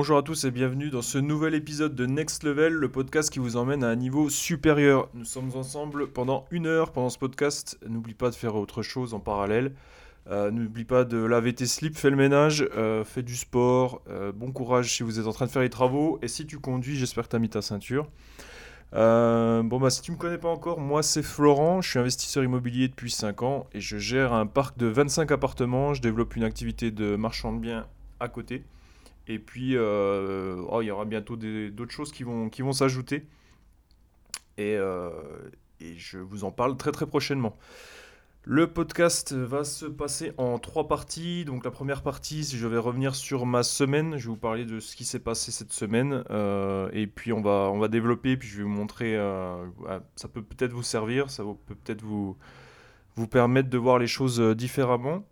Bonjour à tous et bienvenue dans ce nouvel épisode de Next Level, le podcast qui vous emmène à un niveau supérieur. Nous sommes ensemble pendant une heure pendant ce podcast. N'oublie pas de faire autre chose en parallèle. Euh, N'oublie pas de laver tes slips, fais le ménage, euh, fais du sport. euh, bon courage si vous êtes en train de faire les travaux. Et si tu conduis, j'espère que tu as mis ta ceinture. Bon bah si tu me connais pas encore, moi c'est Florent, je suis investisseur immobilier depuis 5 ans et je gère un parc de 25 appartements, je développe une activité de marchand de biens à côté. Et puis euh, oh, il y aura bientôt d'autres choses qui vont, s'ajouter. Et, euh, et je vous en parle très très prochainement. Le podcast va se passer en trois parties. Donc la première partie, je vais revenir sur ma semaine. Je vais vous parler de ce qui s'est passé cette semaine. Euh, et puis on va, on va développer. Puis je vais vous montrer. ouais, ça peut peut-être vous servir. Ça peut peut-être vous, permettre de voir les choses différemment.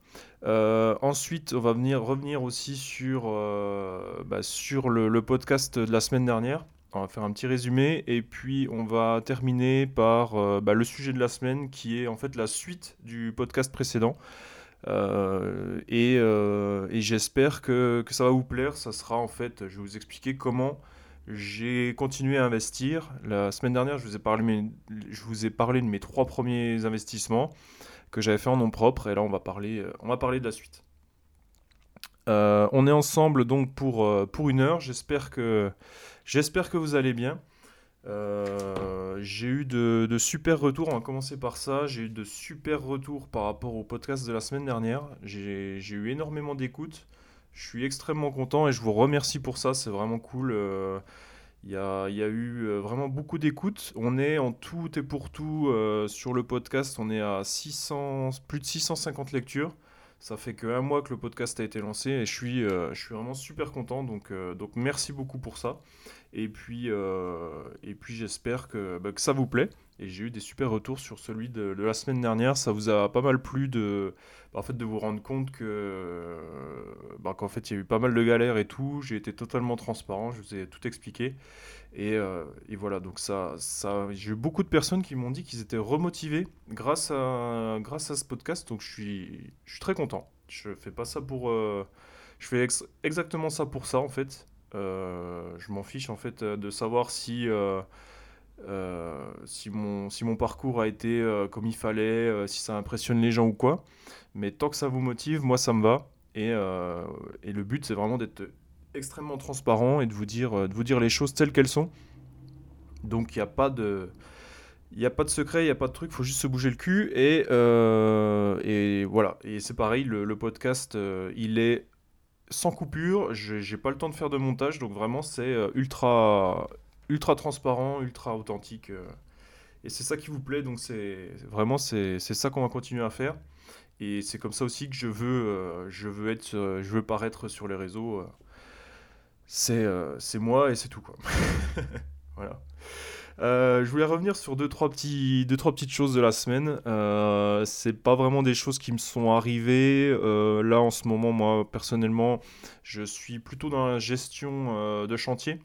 Euh, ensuite, on va venir revenir aussi sur, euh, bah, sur le, podcast de la semaine dernière. On va faire un petit résumé et puis on va terminer par euh, bah, le sujet de la semaine qui est en fait la suite du podcast précédent. Et et j'espère que, que ça va vous plaire. Ça sera en fait, je vais vous expliquer comment j'ai continué à investir. La semaine dernière, je vous ai parlé, je vous ai parlé de mes trois premiers investissements que j'avais fait en nom propre et là on va parler, euh, on va parler de la suite. Euh, on est ensemble donc pour, euh, pour une heure. J'espère que, j'espère que vous allez bien. J'ai eu de, de super retours, on va commencer par ça. J'ai eu de super retours par rapport au podcast de la semaine dernière. J'ai eu énormément d'écoutes. Je suis extrêmement content et je vous remercie pour ça, c'est vraiment cool. Il y a, eu euh, vraiment beaucoup d'écoutes. On est en tout et pour tout euh, sur le podcast, on est à 600, plus de 650 lectures. Ça fait que un mois que le podcast a été lancé et je suis, euh, vraiment super content. Donc, merci beaucoup pour ça. Et puis, j'espère bah, que ça vous plaît. Et j'ai eu des super retours sur celui de, la semaine dernière. Ça vous a pas mal plu de, bah, en fait, de vous rendre compte que, euh, bah, qu'en fait, il y a eu pas mal de galères et tout. J'ai été totalement transparent. Je vous ai tout expliqué. Et, euh, et voilà, donc ça, ça, j'ai eu beaucoup de personnes qui m'ont dit qu'ils étaient remotivés grâce à, grâce à ce podcast. Donc je suis, je suis très content. Je fais pas ça pour, euh, je fais ex- exactement ça pour ça en fait. Je m'en fiche en fait de savoir si, euh, si mon, parcours a été euh, comme il fallait, euh, si ça impressionne les gens ou quoi. Mais tant que ça vous motive, moi ça me va. Et, le but c'est vraiment d'être extrêmement transparent et de vous dire, les choses telles qu'elles sont. Donc il n'y a pas de... Secret, il n'y a pas de truc, il faut juste se bouger le cul. Et, voilà. Et c'est pareil, le, le podcast, il est sans coupure. J'ai pas le temps de faire de montage, donc vraiment, c'est ultra, ultra transparent, ultra authentique. euh. et c'est ça qui vous plaît, donc c'est vraiment, c'est ça qu'on va continuer à faire. Et c'est comme ça aussi que je veux, euh, je veux être, euh, je veux paraître sur les réseaux. C'est moi et c'est tout, quoi. Voilà. Je voulais revenir sur deux trois, petits, deux, trois petites choses de la semaine. Euh, c'est pas vraiment des choses qui me sont arrivées. Là, en ce moment, moi, personnellement, je suis plutôt dans la gestion de chantier.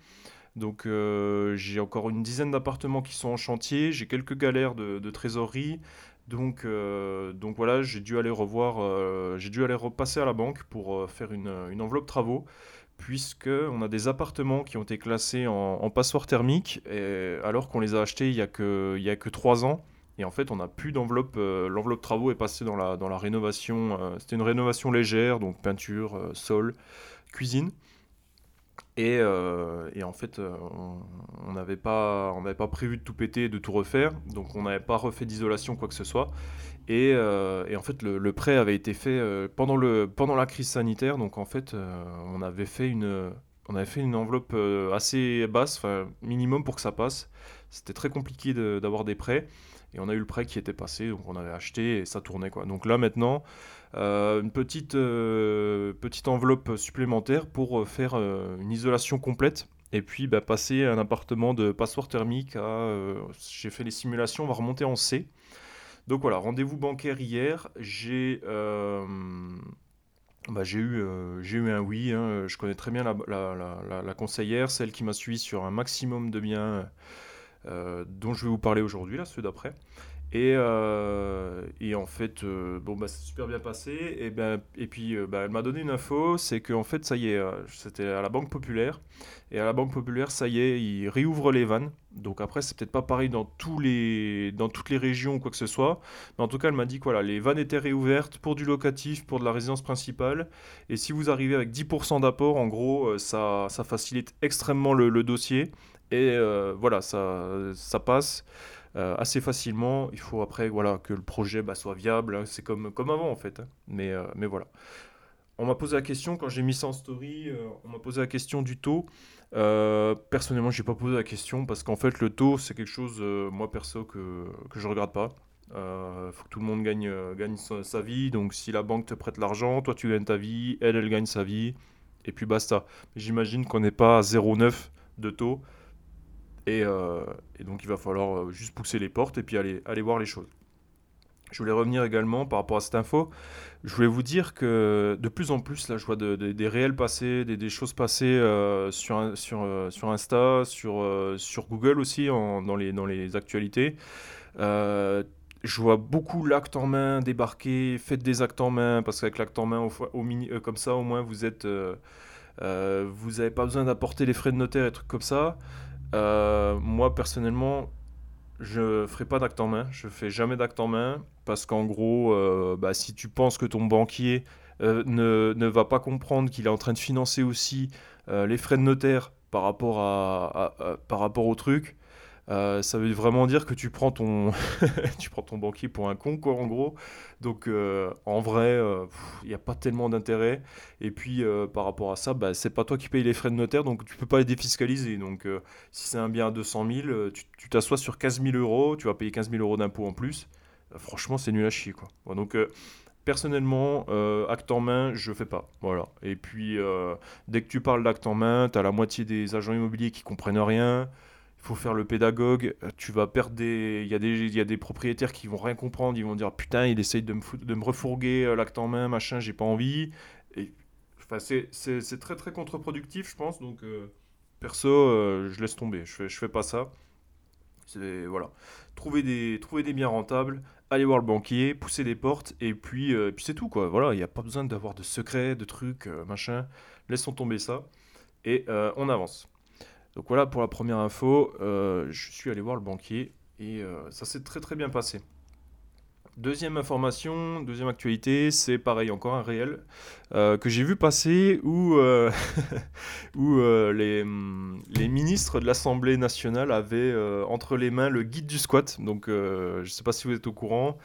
Donc, euh, j'ai encore une dizaine d'appartements qui sont en chantier. J'ai quelques galères de, trésorerie. Donc, euh, donc voilà, j'ai dû aller revoir, euh, j'ai dû aller repasser à la banque pour faire une, enveloppe travaux puisque on a des appartements qui ont été classés en, passoire thermique, alors qu'on les a achetés il y a que, 3 ans. Et en fait, on n'a plus d'enveloppe. L'enveloppe travaux est passée dans la, rénovation. C'était une rénovation légère, donc peinture, sol, cuisine. Et, euh, et en fait, euh, on n'avait pas, pas prévu de tout péter, de tout refaire. Donc, on n'avait pas refait d'isolation, quoi que ce soit. Et, euh, en fait, le, prêt avait été fait pendant, le, pendant la crise sanitaire. Donc, en fait, on avait fait une, on avait fait une enveloppe assez basse, minimum pour que ça passe. C'était très compliqué d'avoir des prêts. Et on a eu le prêt qui était passé, donc on avait acheté et ça tournait, quoi. Donc là, maintenant, euh, une petite, euh, petite enveloppe supplémentaire pour euh, faire une isolation complète. Et puis bah, passer un appartement de passoire thermique à... j'ai fait les simulations, on va remonter en C. Donc voilà, rendez-vous bancaire hier. J'ai bah, j'ai eu, eu un oui. hein. Je connais très bien la, conseillère, celle qui m'a suivi sur un maximum de biens dont je vais vous parler aujourd'hui, là, ceux d'après. Et, euh, et en fait, euh, bon, bah, c'est super bien passé. Et, ben, et puis, euh, bah, elle m'a donné une info, c'est qu'en fait, ça y est, c'était à la Banque Populaire. Et à la Banque Populaire, ça y est, ils réouvrent les vannes. Donc après, c'est peut-être pas pareil dans, tous les, dans toutes les régions ou quoi que ce soit. Mais en tout cas, elle m'a dit que voilà, les vannes étaient réouvertes pour du locatif, pour de la résidence principale. Et si vous arrivez avec 10% d'apport, en gros, ça, ça facilite extrêmement le dossier. Et voilà, ça, passe. Euh, assez facilement. Il faut après voilà, que le projet bah, soit viable. Hein. C'est comme, avant en fait. Hein. Mais, euh, mais voilà. On m'a posé la question, quand j'ai mis ça en story, euh, on m'a posé la question du taux. personnellement, je n'ai pas posé la question parce qu'en fait, le taux, c'est quelque chose, moi perso, que, que je regarde pas. Il faut que tout le monde gagne, gagne sa, vie. Donc, si la banque te prête l'argent, toi, tu gagnes ta vie, elle, elle gagne sa vie. Et puis basta. J'imagine qu'on n'est pas à 0,9 de taux. Euh, et, donc il va falloir euh, juste pousser les portes et puis aller, aller voir les choses. Je voulais revenir également par rapport à cette info. Je voulais vous dire que de plus en plus, là, je vois des réels passer, des, choses passer euh, sur, sur, sur Insta, sur, sur Google aussi, dans, les, dans les actualités. je vois beaucoup l'acte en main débarquer. Faites des actes en main, parce qu'avec l'acte en main, comme ça, au moins, vous êtes. vous n'avez pas besoin d'apporter les frais de notaire et trucs comme ça. Euh, moi, personnellement, je ferai pas d'acte en main. Je fais jamais d'acte en main parce qu'en gros, euh, bah, si tu penses que ton banquier euh, ne, ne, va pas comprendre qu'il est en train de financer aussi les frais de notaire par rapport, à par rapport au truc, euh, ça veut vraiment dire que tu prends ton, tu prends ton banquier pour un con, quoi, en gros. Donc, euh, en vrai, il n'y a pas tellement d'intérêt. Et puis, euh, par rapport à ça, bah, c'est pas toi qui payes les frais de notaire, donc tu peux pas les défiscaliser. Donc, si c'est un bien à 200 000, tu t'assois sur 15 000 euros, tu vas payer 15 000 euros d'impôts en plus. franchement, c'est nul à chier, quoi. donc, personnellement, acte en main, je fais pas. Voilà. Et puis, dès que tu parles d'acte en main, tu as la moitié des agents immobiliers qui comprennent rien il faut faire le pédagogue, euh, tu vas perdre des... Il y, a des... y a des propriétaires qui vont rien comprendre, ils vont dire putain, il essaye de me, de me refourguer euh, l'acte en main, machin, j'ai pas envie. Enfin, c'est très très contre-productif, je pense, donc euh, perso, je laisse tomber, je fais, je fais pas ça. Voilà. Trouver des, trouver des biens rentables, aller voir le banquier, pousser des portes, et puis, puis c'est tout, quoi. Voilà, il n'y a pas besoin d'avoir de secrets, de trucs, machin. Laissons tomber ça, et on avance. Donc voilà pour la première info. Euh, je suis allé voir le banquier et euh, ça s'est très très bien passé. Deuxième information, deuxième actualité, c'est pareil, encore un réel euh, que j'ai vu passer où, où les, les, ministres de l'Assemblée nationale avaient entre les mains le guide du squat. Donc je ne sais pas si vous êtes au courant,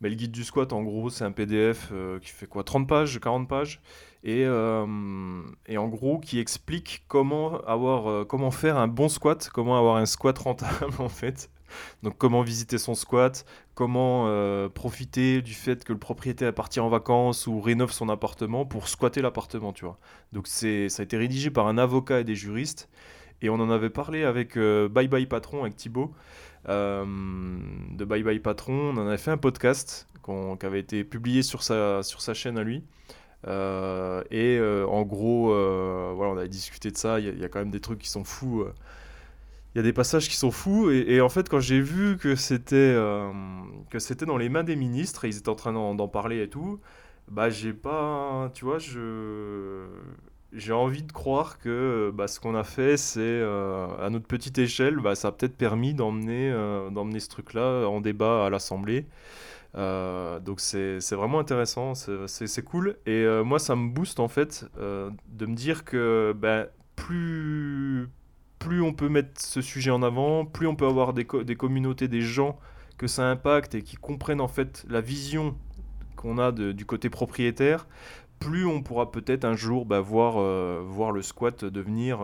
mais le guide du squat, en gros, c'est un PDF qui fait quoi 30 pages, 40 pages? Et, euh, et, en gros qui explique comment, avoir, euh, comment faire un bon squat, comment avoir un squat rentable en fait. Donc comment visiter son squat, comment euh, profiter du fait que le propriétaire est parti en vacances ou rénove son appartement pour squatter l'appartement, tu vois. Donc c'est ça a été rédigé par un avocat et des juristes et on en avait parlé avec Bye Bye Patron avec Thibaut de Bye Bye Patron, on en avait fait un podcast qui avait été publié sur sa, sur sa chaîne à lui. Euh, et euh, en gros, euh, voilà, on a discuté de ça. Il y, a quand même des trucs qui sont fous. Il y a des passages qui sont fous. Et, en fait, quand j'ai vu que c'était que c'était dans les mains des ministres et ils étaient en train d'en parler et tout, bah j'ai pas, tu vois, je j'ai envie de croire que bah, ce qu'on a fait, c'est à notre petite échelle, bah, ça a peut-être permis d'emmener d'emmener ce truc-là en débat à l'Assemblée. Euh, donc c'est vraiment intéressant, c'est cool. Et euh, moi, ça me booste en fait euh, de me dire que ben, plus, plus on peut mettre ce sujet en avant, plus on peut avoir des, des communautés, des gens que ça impacte et qui comprennent en fait la vision qu'on a du côté propriétaire, plus on pourra peut-être un jour bah, voir, voir le squat devenir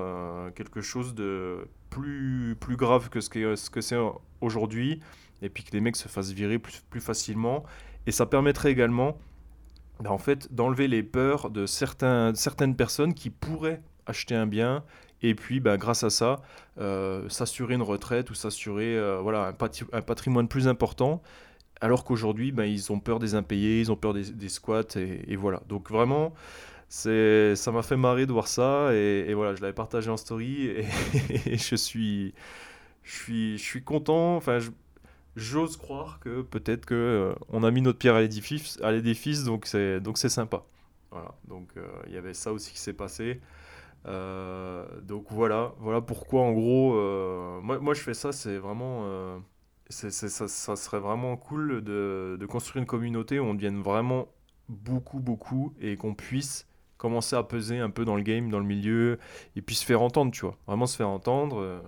quelque chose de plus, plus grave que ce que c'est ce que aujourd'hui et puis que les mecs se fassent virer plus, plus facilement. Et ça permettrait également ben, en fait, d'enlever les peurs de certains, certaines personnes qui pourraient acheter un bien et puis ben, grâce à ça euh, s'assurer une retraite ou s'assurer euh, voilà, un, patrimoine plus important alors qu'aujourd'hui ben, ils ont peur des impayés, ils ont peur des, squats et, voilà. Donc vraiment c'est ça m'a fait marrer de voir ça et, voilà je l'avais partagé en story et, je suis je suis je suis content enfin je, j'ose croire que peut-être que on a mis notre pierre à l'édifice, donc c'est donc c'est sympa. Voilà, donc il y avait ça aussi qui s'est passé. donc voilà, voilà pourquoi en gros, moi, je fais ça, c'est vraiment ça, ça, serait vraiment cool de, de, construire une communauté où on devienne vraiment beaucoup, beaucoup et qu'on puisse commencer à peser un peu dans le game, dans le milieu, et puis se faire entendre, tu vois. Vraiment se faire entendre.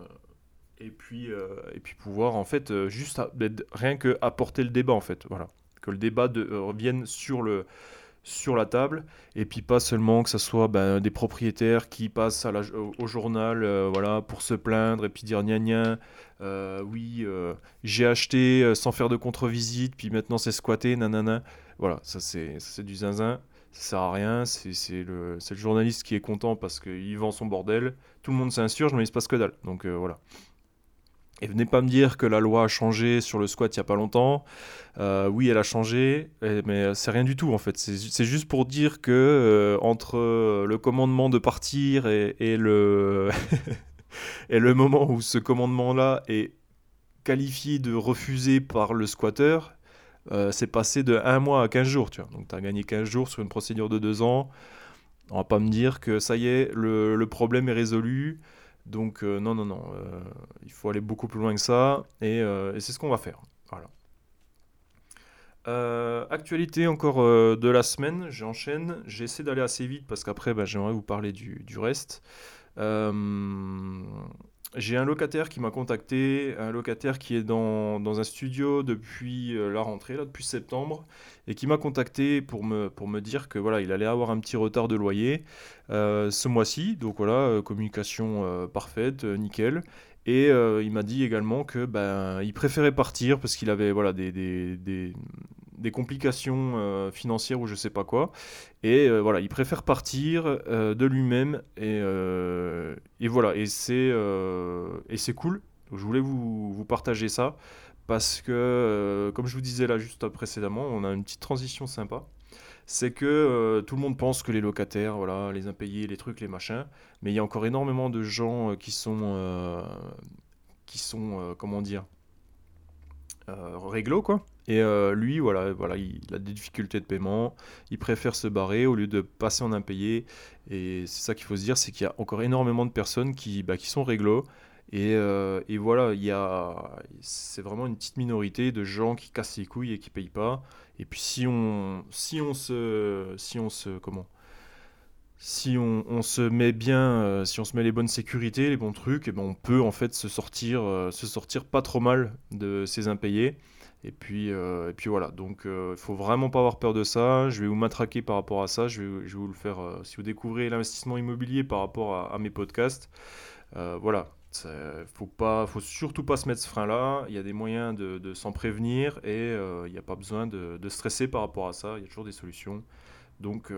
Euh, et, puis, euh, et puis pouvoir, en fait, euh, juste rien que apporter le débat, en fait. Voilà. Que le débat de, revienne sur le sur la table et puis pas seulement que ce soit ben, des propriétaires qui passent au, journal voilà pour se plaindre et puis dire gna gna oui j'ai acheté sans faire de contre-visite puis maintenant c'est squatté nanana voilà ça c'est du zinzin ça sert à rien, c'est le, le, journaliste qui est content parce qu'il vend son bordel, tout le monde s'insurge, mais il se passe que dalle. Donc euh, voilà. Et venez pas me dire que la loi a changé sur le squat il n'y a pas longtemps. Euh, oui, elle a changé, mais c'est rien du tout en fait. C'est juste pour dire que euh, entre le commandement de partir et, le, et le moment où ce commandement-là est qualifié de refusé par le squatteur, euh, c'est passé de 1 mois à 15 jours, tu vois. Donc tu as gagné 15 jours sur une procédure de 2 ans. On va pas me dire que ça y est, le, problème est résolu. Donc euh, non, non, non, euh, il faut aller beaucoup plus loin que ça. Et, c'est ce qu'on va faire. Voilà. actualité encore de la semaine, j'enchaîne. J'essaie d'aller assez vite parce qu'après, bah, j'aimerais vous parler du, du reste. J'ai un locataire qui m'a contacté, un locataire qui est dans, dans un studio depuis euh, la rentrée, là, depuis septembre, et qui m'a contacté pour me, pour me dire que voilà, il allait avoir un petit retard de loyer euh, ce mois-ci. Donc voilà, euh, communication parfaite, nickel. Et il m'a dit également que ben, il préférait partir parce qu'il avait voilà, des, des complications euh, financières ou je sais pas quoi. Et euh, voilà, il préfère partir euh, de lui-même. Et, voilà, et c'est et c'est cool. je voulais vous, vous, partager ça parce que, comme je vous disais là juste précédemment, on a une petite transition sympa. C'est que tout le monde pense que les locataires, voilà, les impayés, les trucs, les machins, mais il y a encore énormément de gens qui sont, qui sont, comment dire, réglo quoi et euh, lui, voilà, voilà, il, a des difficultés de paiement, il préfère se barrer au lieu de passer en impayé. Et c'est ça qu'il faut se dire, c'est qu'il y a encore énormément de personnes qui, bah, qui sont réglo. Et, euh, et voilà, il y a, c'est vraiment une petite minorité de gens qui cassent les couilles et qui payent pas. Et puis si on, si on se, si on se, comment, si on, se met bien, euh, si on se met les bonnes sécurités, les bons trucs, et ben on peut en fait se sortir, se sortir pas trop mal de ces impayés. Et puis, euh, et puis voilà, donc il euh, faut vraiment pas avoir peur de ça. Je vais vous matraquer par rapport à ça. Je vais, je vais vous le faire. Euh, si vous découvrez l'investissement immobilier par rapport à, mes podcasts, voilà, il faut pas, faut surtout pas se mettre ce frein-là. Il y a des moyens de, s'en prévenir et il n'y a pas besoin de, de, stresser par rapport à ça. Il y a toujours des solutions. Donc,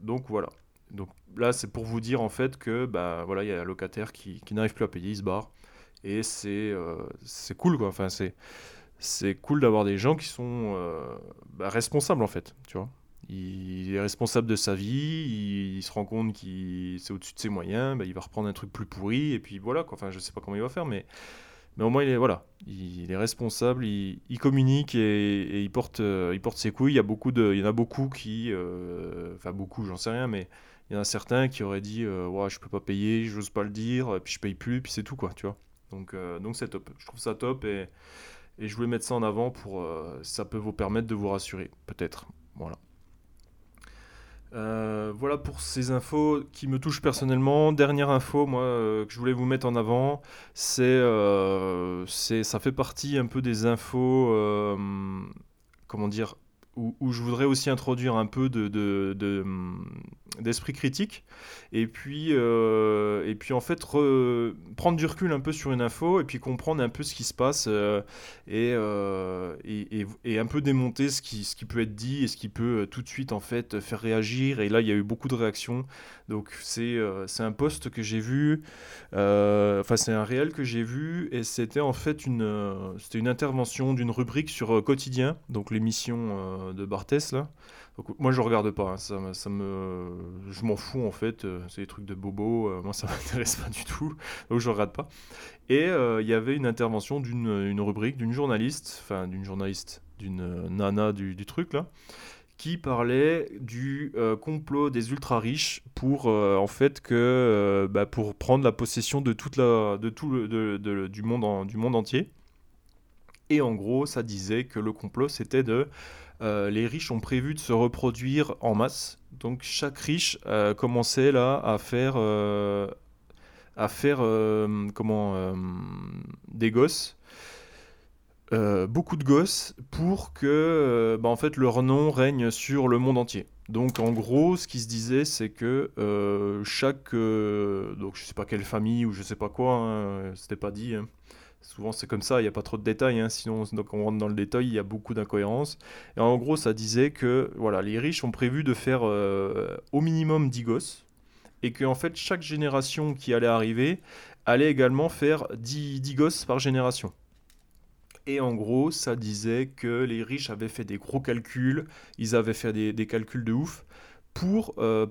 donc voilà. Donc là, c'est pour vous dire en fait que bah, voilà, il y a un locataire qui, qui n'arrive plus à payer, il se barre. Et c'est c'est cool quoi. Enfin, c'est c'est cool d'avoir des gens qui sont euh, bah, responsables en fait, tu vois. Il est responsable de sa vie, il, se rend compte qu'il c'est au-dessus de ses moyens, bah, il va reprendre un truc plus pourri et puis voilà. Quoi. Enfin, je sais pas comment il va faire, mais mais au moins il est voilà, il, est responsable, il, communique et, il porte euh, il porte ses couilles. Il y a beaucoup de, il y en a beaucoup qui, euh, enfin beaucoup, j'en sais rien, mais il y en a certains qui auraient dit ouais je peux pas payer, j'ose pas le dire, puis je paye plus, puis c'est tout quoi, tu vois. Donc donc c'est top. Je trouve ça top et je voulais mettre ça en avant pour. Euh, ça peut vous permettre de vous rassurer, peut-être. Voilà. Euh, voilà pour ces infos qui me touchent personnellement. Dernière info, moi, euh, que je voulais vous mettre en avant, c'est, c'est, ça fait partie un peu des infos, comment dire, où, je voudrais aussi introduire un peu de, de, d'esprit critique. Et puis euh, et puis en fait prendre du recul un peu sur une info et puis comprendre un peu ce qui se passe euh, euh, et, et, un peu démonter ce qui, ce qui peut être dit et ce qui peut tout de suite en fait faire réagir. Et là il y a eu beaucoup de réactions donc c'est c'est un post que j'ai vu enfin c'est un réel que j'ai vu et c'était en fait une c'était une intervention d'une rubrique sur quotidien donc l'émission de Barthès là moi je regarde pas, hein. ça, ça me, je m'en fous en fait, c'est des trucs de bobo, moi ça m'intéresse pas du tout, donc je regarde pas. Et il y avait une intervention d'une une rubrique d'une journaliste, enfin d'une journaliste, d'une nana du, du, truc là, qui parlait du euh, complot des ultra riches pour euh, en fait que euh, bah, pour prendre la possession de toute la de tout le, de, du monde du monde entier. Et en gros ça disait que le complot c'était de les riches ont prévu de se reproduire en masse. Donc chaque riche commençait là à faire à faire comment des gosses euh, beaucoup de gosses pour que euh, bah, en fait leur nom règne sur le monde entier. Donc en gros, ce qui se disait, c'est que euh, chaque donc je sais pas quelle famille ou je sais pas quoi, hein, c'était pas dit. Hein. Souvent c'est comme ça, il n'y a pas trop de détails, hein, sinon donc on rentre dans le détail, il y a beaucoup d'incohérences. Et en gros, ça disait que voilà, les riches ont prévu de faire au minimum 10 gosses et que en fait chaque génération qui allait arriver allait également faire 10, 10 gosses par génération. Et en gros, ça disait que les riches avaient fait des gros calculs, ils avaient fait des, calculs de ouf pour... Euh,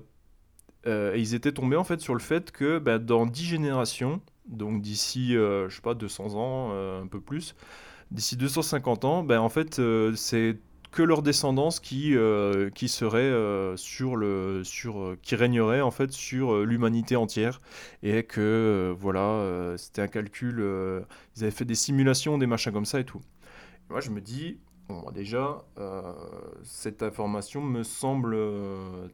euh, ils étaient tombés en fait sur le fait que bah, dans 10 générations, donc d'ici, euh, je sais pas, 200 ans, un peu plus, d'ici 250 ans, ben en fait, c'est que leur descendance qui, euh, qui serait euh, sur le sur euh, qui régnerait en fait sur l'humanité entière. Et que voilà c'était un calcul ils avaient fait des simulations des machins comme ça et tout. Moi je me dis bon déjà cette information me semble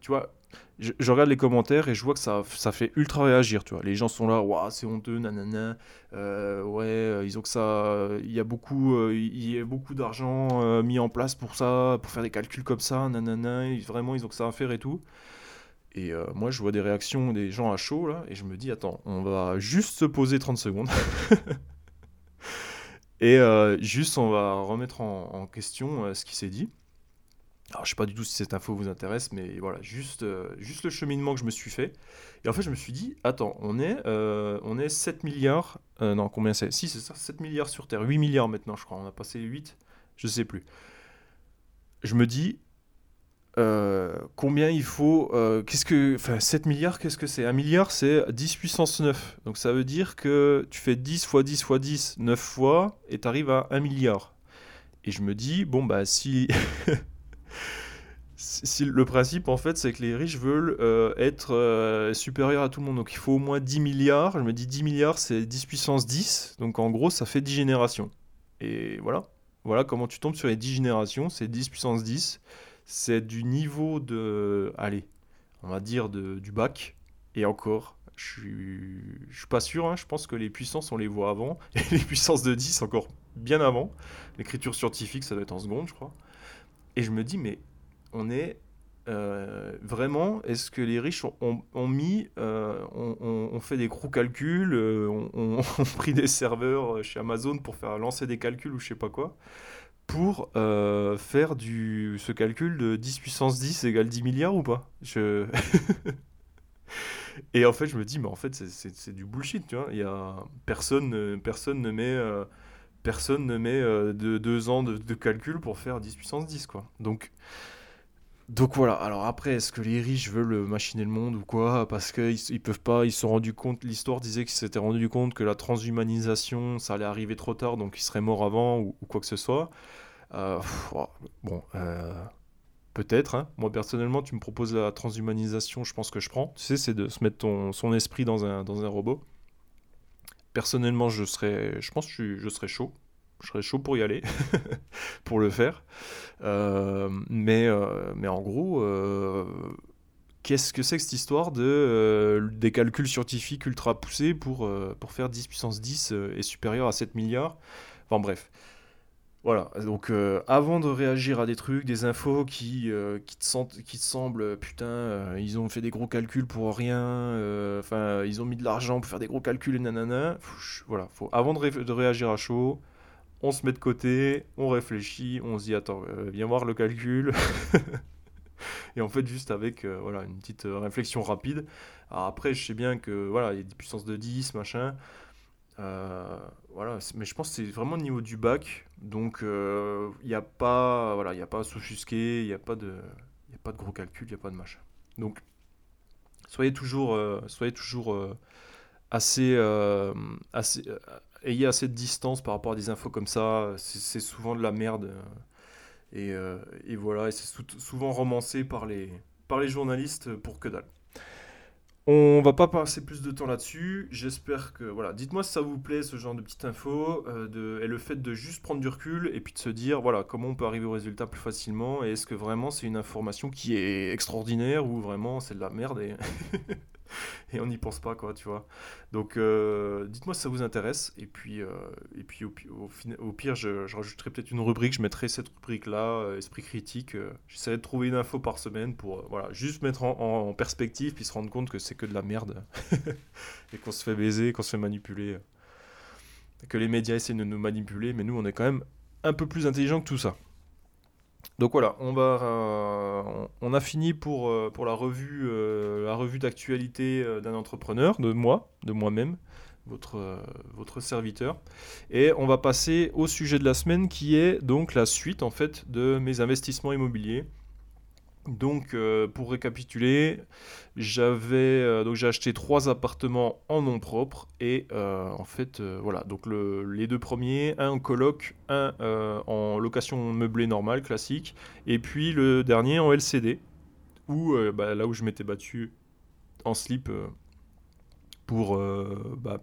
tu vois je, regarde les commentaires et je vois que ça, ça fait ultra réagir, tu vois. Les gens sont là, waouh, c'est honteux, nanana. Euh, ouais, euh, ils ont que ça. Il y a beaucoup, euh, il beaucoup d'argent mis en place pour ça, pour faire des calculs comme ça, nanana. vraiment, ils ont que ça à faire et tout. Et moi, je vois des réactions des gens à chaud là, et je me dis, attends, on va juste se poser 30 secondes. et juste, on va remettre en question ce qui s'est dit. Alors, je sais pas du tout si cette info vous intéresse, mais voilà, juste, euh, juste le cheminement que je me suis fait. Et en fait, je me suis dit, attends, on est, euh, on est 7 milliards. Euh, non, combien c'est? Si, c'est ça, 7 milliards sur Terre. 8 milliards maintenant, je crois. On a passé 8, je sais plus. Je me dis, combien il faut. qu'est-ce que. Enfin, 7 milliards, qu'est-ce que c'est? 1 milliard, c'est 10 puissance 9. Donc ça veut dire que tu fais 10 fois 10 fois 10, 9 fois, et tu arrives à 1 milliard. Et je me dis, bon, bah, si. le principe, en fait, c'est que les riches veulent euh, être euh, supérieurs à tout le monde. Donc il faut au moins 10 milliards. Je me dis 10 milliards, c'est 10 puissance 10. Donc en gros, ça fait 10 générations. Et voilà. Voilà comment tu tombes sur les 10 générations. C'est 10 puissance 10. C'est du niveau de. Allez, on va dire de, du bac. Et encore, je suis, je suis pas sûr. Hein. Je pense que les puissances, on les voit avant. Et les puissances de 10, encore bien avant. L'écriture scientifique, ça doit être en seconde, je crois. Et je me dis, mais on est euh, vraiment, est-ce que les riches ont, mis, euh, on, fait des gros calculs, euh, on, ont pris des serveurs chez Amazon pour faire lancer des calculs ou je sais pas quoi, pour faire du, ce calcul de 10 puissance 10 égale 10 milliards ou pas? Je... Et en fait, je me dis, mais en fait, c'est du bullshit, tu vois. Y a, personne, personne ne met personne ne met euh, de deux ans de, calcul pour faire 10 puissance 10, quoi. Donc, donc voilà, alors après, est-ce que les riches veulent machiner le monde ou quoi? Parce qu'ils ils peuvent pas, ils se sont rendus compte, l'histoire disait qu'ils s'étaient rendu compte que la transhumanisation, ça allait arriver trop tard, donc ils seraient morts avant ou, quoi que ce soit. Euh, bon, euh, peut-être. Hein. Moi, personnellement, tu me proposes la transhumanisation, je pense que je prends. Tu sais, c'est de se mettre ton, son esprit dans un, dans un robot. Personnellement, je serais, je pense que je, serais chaud. Je serais chaud pour y aller, pour le faire. Euh, mais, euh, mais en gros, euh, qu'est-ce que c'est que cette histoire de, des calculs scientifiques ultra poussés pour, pour faire 10 puissance 10 et supérieur à 7 milliards? Enfin bref. Voilà, donc euh, avant de réagir à des trucs, des infos qui, euh, qui, te, semblent, putain, euh, ils ont fait des gros calculs pour rien, enfin, ils ont mis de l'argent pour faire des gros calculs et nanana, voilà, avant de, de, réagir à chaud, on se met de côté, on réfléchit, on se dit, attends, viens voir le calcul. et en fait, juste avec voilà, une petite réflexion rapide. Alors après, je sais bien que voilà, il y a des puissances de 10, machin. Euh, voilà, mais je pense que c'est vraiment au niveau du bac, donc il euh, n'y a pas, voilà, il a pas à s'offusquer, il n'y a pas de, pas de gros calculs, il n'y a pas de machin. Donc, soyez toujours, soyez toujours assez, assez ayez assez de distance par rapport à des infos comme ça. C'est souvent de la merde. Et, et voilà, c'est souvent romancé par les, par les journalistes pour que dalle. On va pas passer plus de temps là-dessus. J'espère que voilà. Dites-moi si ça vous plaît ce genre de petite info euh, et le fait de juste prendre du recul et puis de se dire voilà comment on peut arriver au résultat plus facilement et est-ce que vraiment c'est une information qui est extraordinaire ou vraiment c'est de la merde et et on n'y pense pas, quoi, tu vois. Donc, euh, dites-moi si ça vous intéresse. Et puis, euh, et puis au, pire, je, rajouterai peut-être une rubrique. Je mettrai cette rubrique-là, euh, esprit critique. J'essaierai de trouver une info par semaine pour, voilà, juste mettre en, perspective, puis se rendre compte que c'est que de la merde. et qu'on se fait baiser, qu'on se fait manipuler. Que les médias essaient de nous manipuler, mais nous, on est quand même un peu plus intelligent que tout ça. Donc voilà, euh, on, a fini pour, euh, la revue, euh, revue d'actualité d'un entrepreneur, de moi, de moi-même, votre, votre serviteur. Et on va passer au sujet de la semaine qui est donc la suite en fait de mes investissements immobiliers. Donc, euh, pour récapituler, j'avais euh, j'ai acheté trois appartements en nom propre et euh, en fait voilà donc les deux premiers, un en coloc, un en location meublée normale classique et puis le dernier en LCD où bah, là où je m'étais battu en slip pour bah,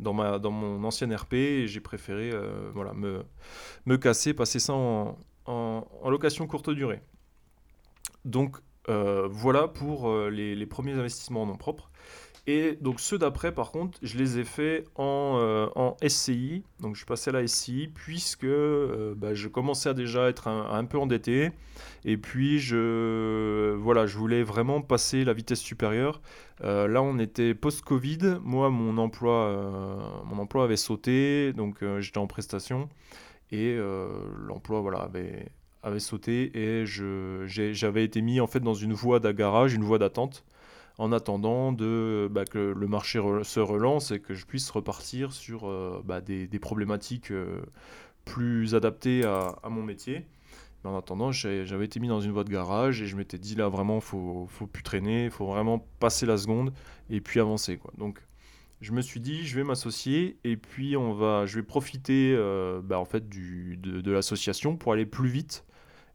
dans mon ancienne RP j'ai préféré voilà me casser passer ça en location courte durée. Donc euh, voilà pour euh, les, premiers investissements en nom propre. Et donc ceux d'après, par contre, je les ai faits en, euh, SCI. Donc je suis passé à la SCI puisque bah, je commençais à déjà être un, peu endetté. Et puis je, voilà, je voulais vraiment passer la vitesse supérieure. là, on était post-Covid. Moi, mon emploi, mon emploi avait sauté. Donc j'étais en prestation. Et l'emploi voilà, avait, avait sauté et j'avais été mis en fait dans une voie d'agarage, une voie d'attente, en attendant de, bah, que le marché se relance et que je puisse repartir sur euh, bah, des, problématiques euh, plus adaptées à, mon métier. Mais en attendant, j'avais été mis dans une voie de garage et je m'étais dit là vraiment, faut, faut plus traîner, il faut vraiment passer la seconde et puis avancer. Quoi. Donc je me suis dit, je vais m'associer et puis on va, je vais profiter euh, bah, en fait de l'association pour aller plus vite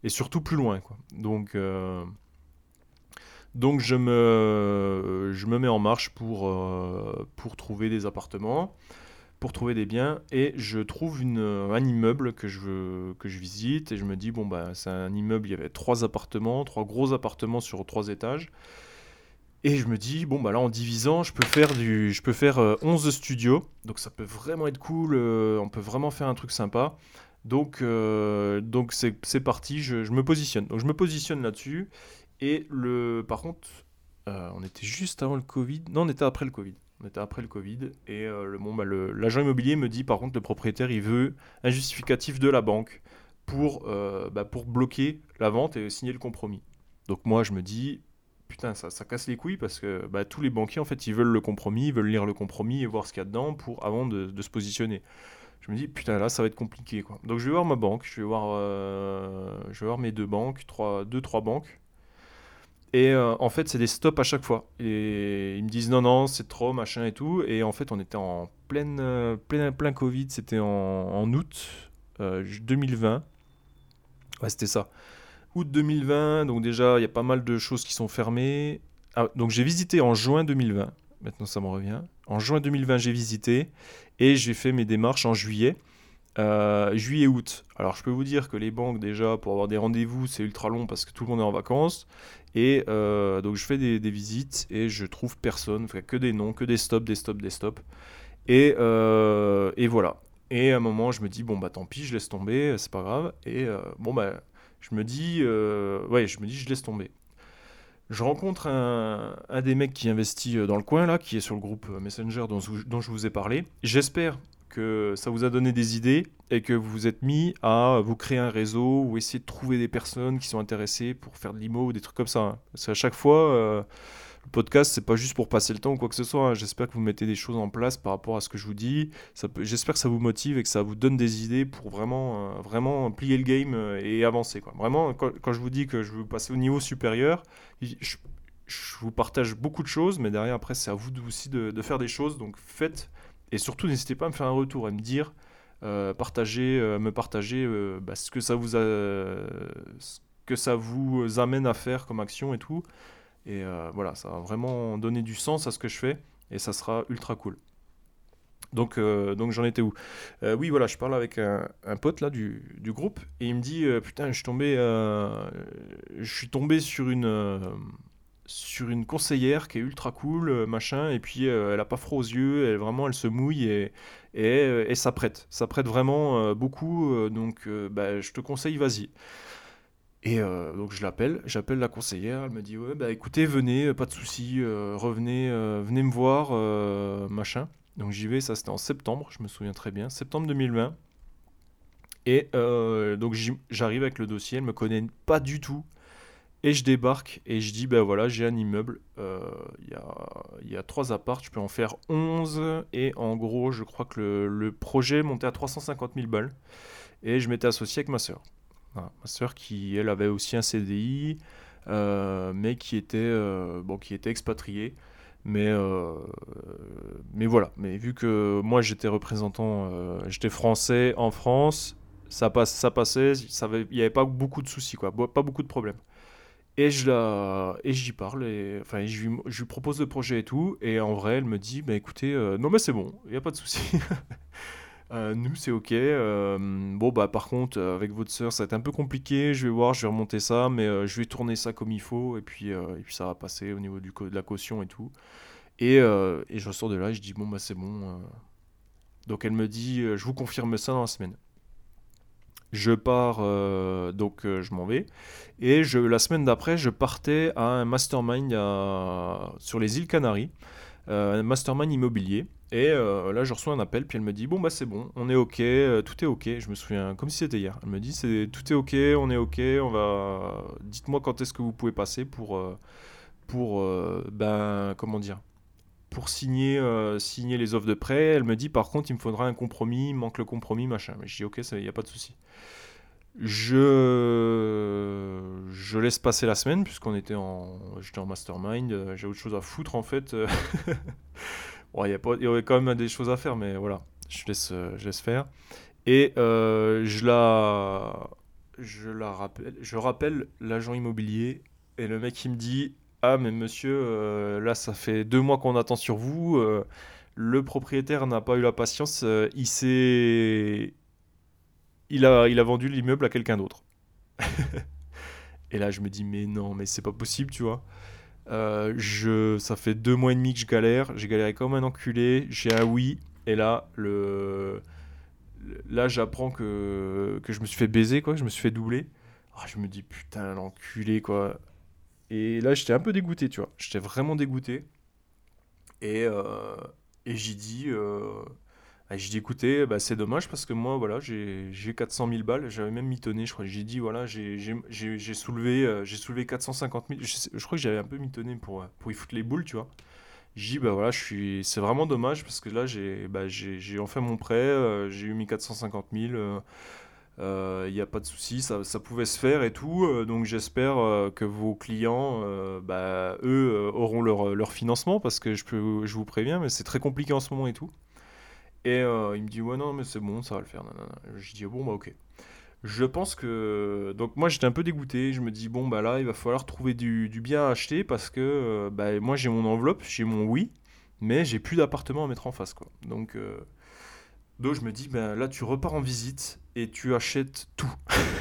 et surtout plus loin. Quoi. Donc, euh, donc je, me, je me mets en marche pour, euh, pour trouver des appartements, pour trouver des biens, et je trouve une, un immeuble que je, que je visite, et je me dis, bon, bah, c'est un immeuble, il y avait trois appartements, trois gros appartements sur trois étages. Et je me dis, bon, bah là, en divisant, je peux faire, du, je peux faire 11 euh, studios. Donc ça peut vraiment être cool. on peut vraiment faire un truc sympa. Donc, euh, donc c'est, parti, je, me positionne. Donc je me positionne là-dessus. Et le, par contre, euh, on était juste avant le Covid. Non, on était après le Covid. On était après le Covid. Et euh, le, bon, bah, l'agent immobilier me dit, par contre, le propriétaire, il veut un justificatif de la banque pour, bah, pour bloquer la vente et signer le compromis. Donc moi, je me dis, putain, ça, ça casse les couilles parce que bah, tous les banquiers, en fait, ils veulent le compromis, ils veulent lire le compromis et voir ce qu'il y a dedans pour, avant de, de se positionner je me dis putain là ça va être compliqué quoi. Donc je vais voir ma banque, je vais voir, euh, je vais voir mes deux banques, trois, deux trois banques. Et euh, en fait c'est des stops à chaque fois. Et ils me disent non non c'est trop machin et tout. Et en fait on était en pleine, euh, plein, Covid, c'était en, en, août 2020. Ouais c'était ça. Août 2020, donc déjà il y a pas mal de choses qui sont fermées. Ah, donc j'ai visité en juin 2020. Maintenant ça me revient. En juin 2020 j'ai visité et j'ai fait mes démarches en juillet. Euh, juillet-août. Alors je peux vous dire que les banques déjà pour avoir des rendez-vous c'est ultra long parce que tout le monde est en vacances. Et euh, donc je fais des, visites et je trouve personne, que des noms, que des stops, des stops, des stops. Et, euh, et, voilà. Et à un moment je me dis bon bah tant pis, je laisse tomber, c'est pas grave. Et bon bah je me dis ouais je me dis je laisse tomber. Je rencontre un, des mecs qui investit euh, dans le coin, là, qui est sur le groupe euh, Messenger dont, je vous ai parlé. J'espère que ça vous a donné des idées et que vous vous êtes mis à vous créer un réseau ou essayer de trouver des personnes qui sont intéressées pour faire de l'IMO ou des trucs comme ça. Hein. Parce qu'à chaque fois, euh, le podcast, c'est pas juste pour passer le temps ou quoi que ce soit. hein. J'espère que vous mettez des choses en place par rapport à ce que je vous dis. J'espère que ça vous motive et que ça vous donne des idées pour vraiment, euh, vraiment plier le game euh, et avancer. Vraiment, quand, je vous dis que je veux passer au niveau supérieur, je, vous partage beaucoup de choses, mais derrière, après, c'est à vous aussi de, faire des choses. Donc faites. Et surtout, n'hésitez pas à me faire un retour, à me dire, euh, euh, me partager bah, ce que ça vous amène à faire comme action et tout. Et euh, voilà, ça va vraiment donner du sens à ce que je fais et ça sera ultra cool. Donc, euh, donc j'en étais où? Euh, Oui, voilà, je parle avec un, pote là du, du groupe et il me dit putain, je suis tombé, je suis tombé sur une sur une conseillère qui est ultra cool, machin, et puis elle a pas froid aux yeux, elle vraiment, elle se mouille et et, et ça prête, ça prête vraiment beaucoup, donc bah, je te conseille, vas-y. Et euh, donc je l'appelle, j'appelle la conseillère, elle me dit ouais bah écoutez venez, euh, pas de souci, euh, revenez, euh, venez me voir, machin. Donc j'y vais, ça c'était en septembre, je me souviens très bien, septembre 2020. Et donc j'arrive avec le dossier, elle me connaît pas du tout. Et je débarque et je dis ben voilà j'ai un immeuble, il y a, trois apparts, je peux en faire 11 et en gros je crois que le, le projet montait à 350 000 balles. Et je m'étais associé avec ma sœur. Ma sœur qui, elle, avait aussi un CDI, euh, mais qui était, euh, bon, qui était expatriée. Mais, euh, mais voilà, mais vu que moi j'étais représentant, j'étais français en France, ça, passe, ça passait, il n'y avait pas beaucoup de soucis, quoi, pas beaucoup de problèmes. Et je la, et j'y parle, enfin, je lui, propose le projet et tout, et en vrai, elle me dit, bah écoutez, non mais c'est bon, il n'y a pas de souci. Euh, nous, c'est ok. euh, bon, bah, par contre, euh, avec votre sœur, ça va être un peu compliqué. Je vais voir, je vais remonter ça, mais je vais tourner ça comme il faut, et puis, et puis ça va passer au niveau de la caution et tout. Et, et je ressors de là, et je dis, bon, bah, c'est bon. Donc, elle me dit, je vous confirme ça dans la semaine. Je pars, donc je m'en vais. Et je, la semaine d'après, je partais à un mastermind sur les îles Canaries, un mastermind immobilier. Et euh, là, je reçois un appel, puis elle me dit Bon, bah c'est bon, on est OK, euh, tout est OK. Je me souviens comme si c'était hier. Elle me dit c'est, Tout est OK, on est OK, on va. Dites-moi quand est-ce que vous pouvez passer pour. euh, pour ben, comment dire pour signer, signer les offres de prêt, elle me dit par contre il me faudra un compromis, il manque le compromis, machin. Mais je dis ok, il n'y a pas de souci. Je, je laisse passer la semaine puisqu'on était en, j'étais en mastermind, j'ai autre chose à foutre en fait. Bon, il y a pas, y aurait quand même des choses à faire, mais voilà, je laisse, euh, je laisse faire. Et euh, je la, je la rappelle, je rappelle l'agent immobilier et le mec il me dit ah mais monsieur, euh, là ça fait deux mois qu'on attend sur vous. le propriétaire n'a pas eu la patience, il s'est, il a, il a vendu l'immeuble à quelqu'un d'autre. Et là, je me dis, mais non, mais c'est pas possible, tu vois. Euh, je, ça fait deux mois et demi que je galère. J'ai galéré comme un enculé. J'ai un oui. Et là, le, là, j'apprends que, que je me suis fait baiser, quoi. Je me suis fait doubler. Ah, je me dis, putain, l'enculé, quoi. Et là, j'étais un peu dégoûté, tu vois. J'étais vraiment dégoûté. Et, euh, et j'ai dit, euh, ah, j'ai dit, écoutez, bah, c'est dommage parce que moi, voilà, j'ai j'ai 400 000 balles. J'avais même mitonné, je crois. J'ai dit, voilà, j'ai soulevé, euh, soulevé 450 000. Je, crois que j'avais un peu mitonné pour, euh, pour y foutre les boules, tu vois. J'ai dit, bah voilà, c'est vraiment dommage parce que là, j'ai bah, enfin mon prêt, euh, j'ai eu mes 450 000. euh, euh, Il n'y a pas de souci, ça, ça pouvait se faire et tout. donc j'espère que vos clients, bah, eux, auront leur, leur financement parce que je, peux, je vous préviens, mais c'est très compliqué en ce moment et tout. Et euh, il me dit, ouais, non, mais c'est bon, ça va le faire. Je dis, bon, bah ok. Je pense que. Donc moi j'étais un peu dégoûté. Je me dis, bon, bah là, il va falloir trouver du, bien à acheter parce que euh, bah, moi j'ai mon enveloppe, j'ai mon oui, mais j'ai plus d'appartement à mettre en face, quoi. Donc. euh, donc je me dis, ben là tu repars en visite et tu achètes tout.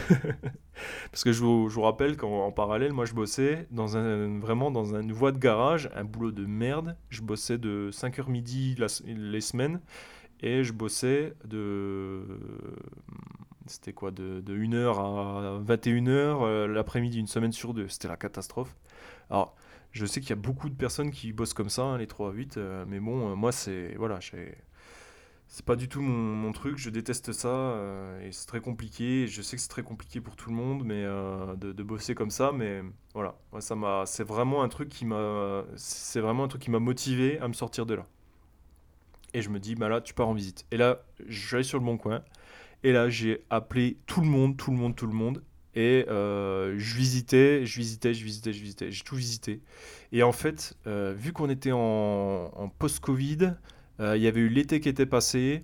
Parce que je vous, rappelle qu'en en parallèle, moi je bossais dans un, vraiment dans une voie de garage, un boulot de merde. Je bossais de 5h midi les semaines et je bossais de... C'était quoi De, de 1h à 21h l'après-midi, une semaine sur deux. C'était la catastrophe. Alors, je sais qu'il y a beaucoup de personnes qui bossent comme ça, hein, les 3 à 8, euh, mais bon, euh, moi c'est... Voilà, c'est pas du tout mon, truc, je déteste ça euh, et c'est très compliqué. Je sais que c'est très compliqué pour tout le monde, mais euh, de, bosser comme ça, mais voilà, ça m'a, c'est vraiment un truc qui m'a, c'est vraiment un truc qui m'a motivé à me sortir de là. Et je me dis, bah là, tu pars en visite. Et là, je suis allé sur le bon coin. Et là, j'ai appelé tout le monde, tout le monde, tout le monde. Et euh, je visitais, je visitais, je visitais, je visitais. J'ai tout visité. Et en fait, vu qu'on était en, post-Covid, euh, il y avait eu l'été qui était passé.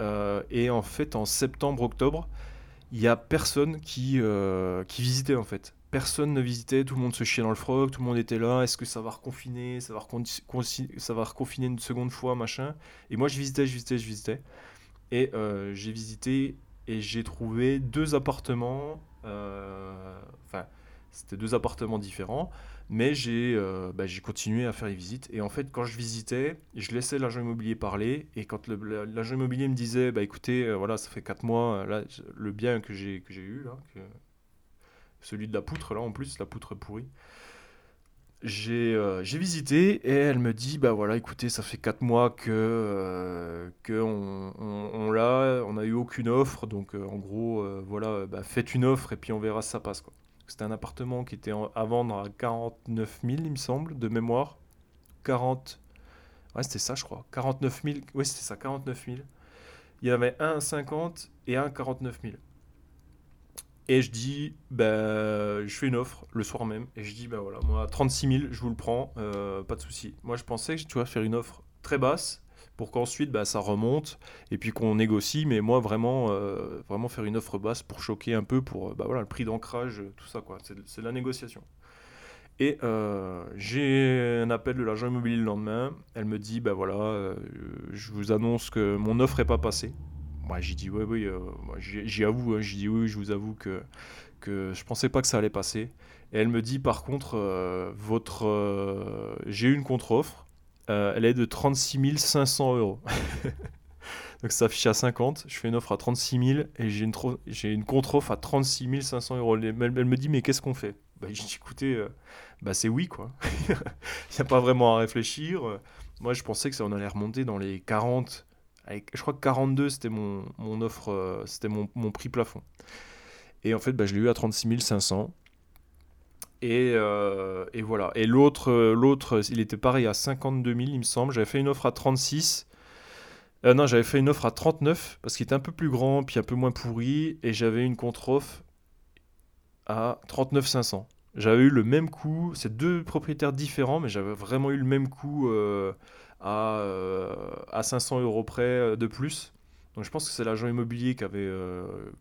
Euh, et en fait, en septembre-octobre, il n'y a personne qui, euh, qui visitait en fait. Personne ne visitait, tout le monde se chiait dans le froc, tout le monde était là. Est-ce que ça va reconfiner ça va, reconfiner une seconde fois, machin Et moi, je visitais, je visitais, je visitais. Et j'ai visité et j'ai trouvé deux appartements. Enfin, c'était deux appartements différents. Mais euh, bah, j'ai continué à faire les visites. Et en fait, quand je visitais, je laissais l'agent immobilier parler. Et quand l'agent immobilier me disait, bah, écoutez, euh, voilà, ça fait 4 mois, euh, le bien que j'ai eu, là, celui de la poutre, là, en plus, la poutre pourrie, j'ai visité et elle me dit, bah voilà, écoutez, ça fait 4 mois que, que on, on, l'a, on n'a eu aucune offre. Donc, en gros, voilà, bah, faites une offre et puis on verra si ça passe. C'était un appartement qui était à vendre à 49 000, il me semble, de mémoire. 40. Ouais, c'était ça, je crois. 49 000. Oui, c'était ça, 49 000. Il y avait un à 50 et un à 49 000. Et je dis, ben, je fais une offre le soir même. Et je dis, ben voilà, moi, 36 000, je vous le prends, euh, pas de souci. Moi, je pensais tu vas faire une offre très basse pour qu'ensuite bah, ça remonte et puis qu'on négocie. Mais moi, vraiment, euh, vraiment faire une offre basse pour choquer un peu pour euh, bah, voilà, le prix d'ancrage, tout ça. quoi. C'est la négociation. Et j'ai un appel de l'agent immobilier le lendemain. Elle me dit, bah voilà, je vous annonce que mon offre n'est pas passée. Moi, j'ai dit, oui, oui, j'y avoue, hein, j'ai dit, oui, je vous avoue que, que je pensais pas que ça allait passer. Et elle me dit, par contre, votre, j'ai eu une contre-offre euh, elle est de 36 500 euros. Donc ça affiche à 50. Je fais une offre à 36 000 et j'ai une, j'ai contre-offre à 36 500 euros. Elle, me dit, mais qu'est-ce qu'on fait? Bah, Je dis, écoutez, euh, bah, c'est oui, quoi. Il n'y a pas vraiment à réfléchir. Moi, je pensais que ça en allait remonter dans les 40. Je crois que 42, c'était mon, offre, euh, c'était mon, prix plafond. Et en fait, bah, je l'ai eu à 36 500. Euh, et, voilà. Et l'autre, euh, l'autre, il était pareil à 52 000, il me semble. J'avais fait une offre à 36. Euh, non, j'avais fait une offre à 39 parce qu'il était un peu plus grand, puis un peu moins pourri. Et j'avais une contre-offre à 39 500. J'avais eu le même coût. C'est deux propriétaires différents, mais j'avais vraiment eu le même coût à, à 500 euros près de plus. Donc je pense que c'est l'agent immobilier qui avait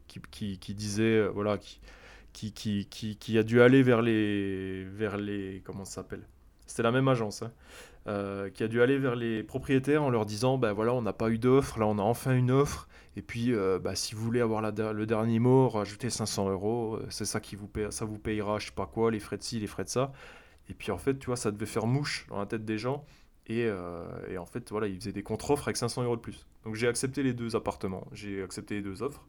qui, qui, qui, disait voilà qui qui, qui, qui, a dû aller vers les. Vers les comment ça s'appelle? C'était la même agence. Hein, euh, qui a dû aller vers les propriétaires en leur disant ben voilà, on n'a pas eu d'offre, là on a enfin une offre. Et puis, euh, bah, si vous voulez avoir la, le dernier mot, rajoutez 500 euros. Euh, c'est ça qui vous paye, ça vous payera, je sais pas quoi, les frais de ci, les frais de ça. Et puis en fait, tu vois, ça devait faire mouche dans la tête des gens. Et, et en fait, voilà, ils faisaient des contre-offres avec 500 euros de plus. Donc j'ai accepté les deux appartements, j'ai accepté les deux offres.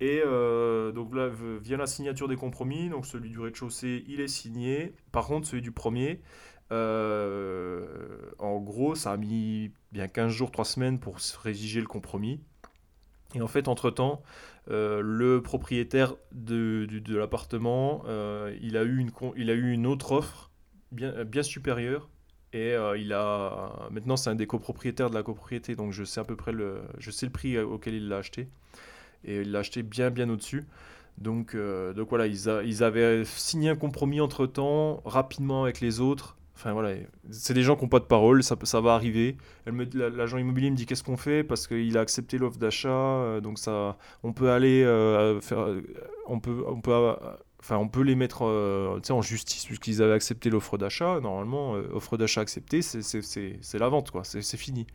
Et euh, donc là vient la signature des compromis. Donc celui du rez-de-chaussée, il est signé. Par contre, celui du premier, euh, en gros, ça a mis bien 15 jours, 3 semaines pour rédiger le compromis. Et en fait, entre-temps, euh, le propriétaire de, de, l'appartement, il, a eu une, il a eu une autre offre bien, bien supérieure. Et il a maintenant c'est un des copropriétaires de la copropriété, donc je sais à peu près le, je sais le prix auquel il l'a acheté et il l'a acheté bien bien au-dessus. Donc, euh, donc voilà, ils, ils, avaient signé un compromis entre temps, rapidement avec les autres. Enfin voilà, c'est des gens qui n'ont pas de parole, ça, ça va arriver. L'agent immobilier me dit qu'est-ce qu'on fait? Parce qu'il a accepté l'offre d'achat, euh, donc ça, on peut aller euh, faire, on peut, enfin on peut les mettre en justice puisqu'ils avaient accepté l'offre d'achat. Normalement, offre d'achat acceptée, c'est la vente quoi, c'est fini.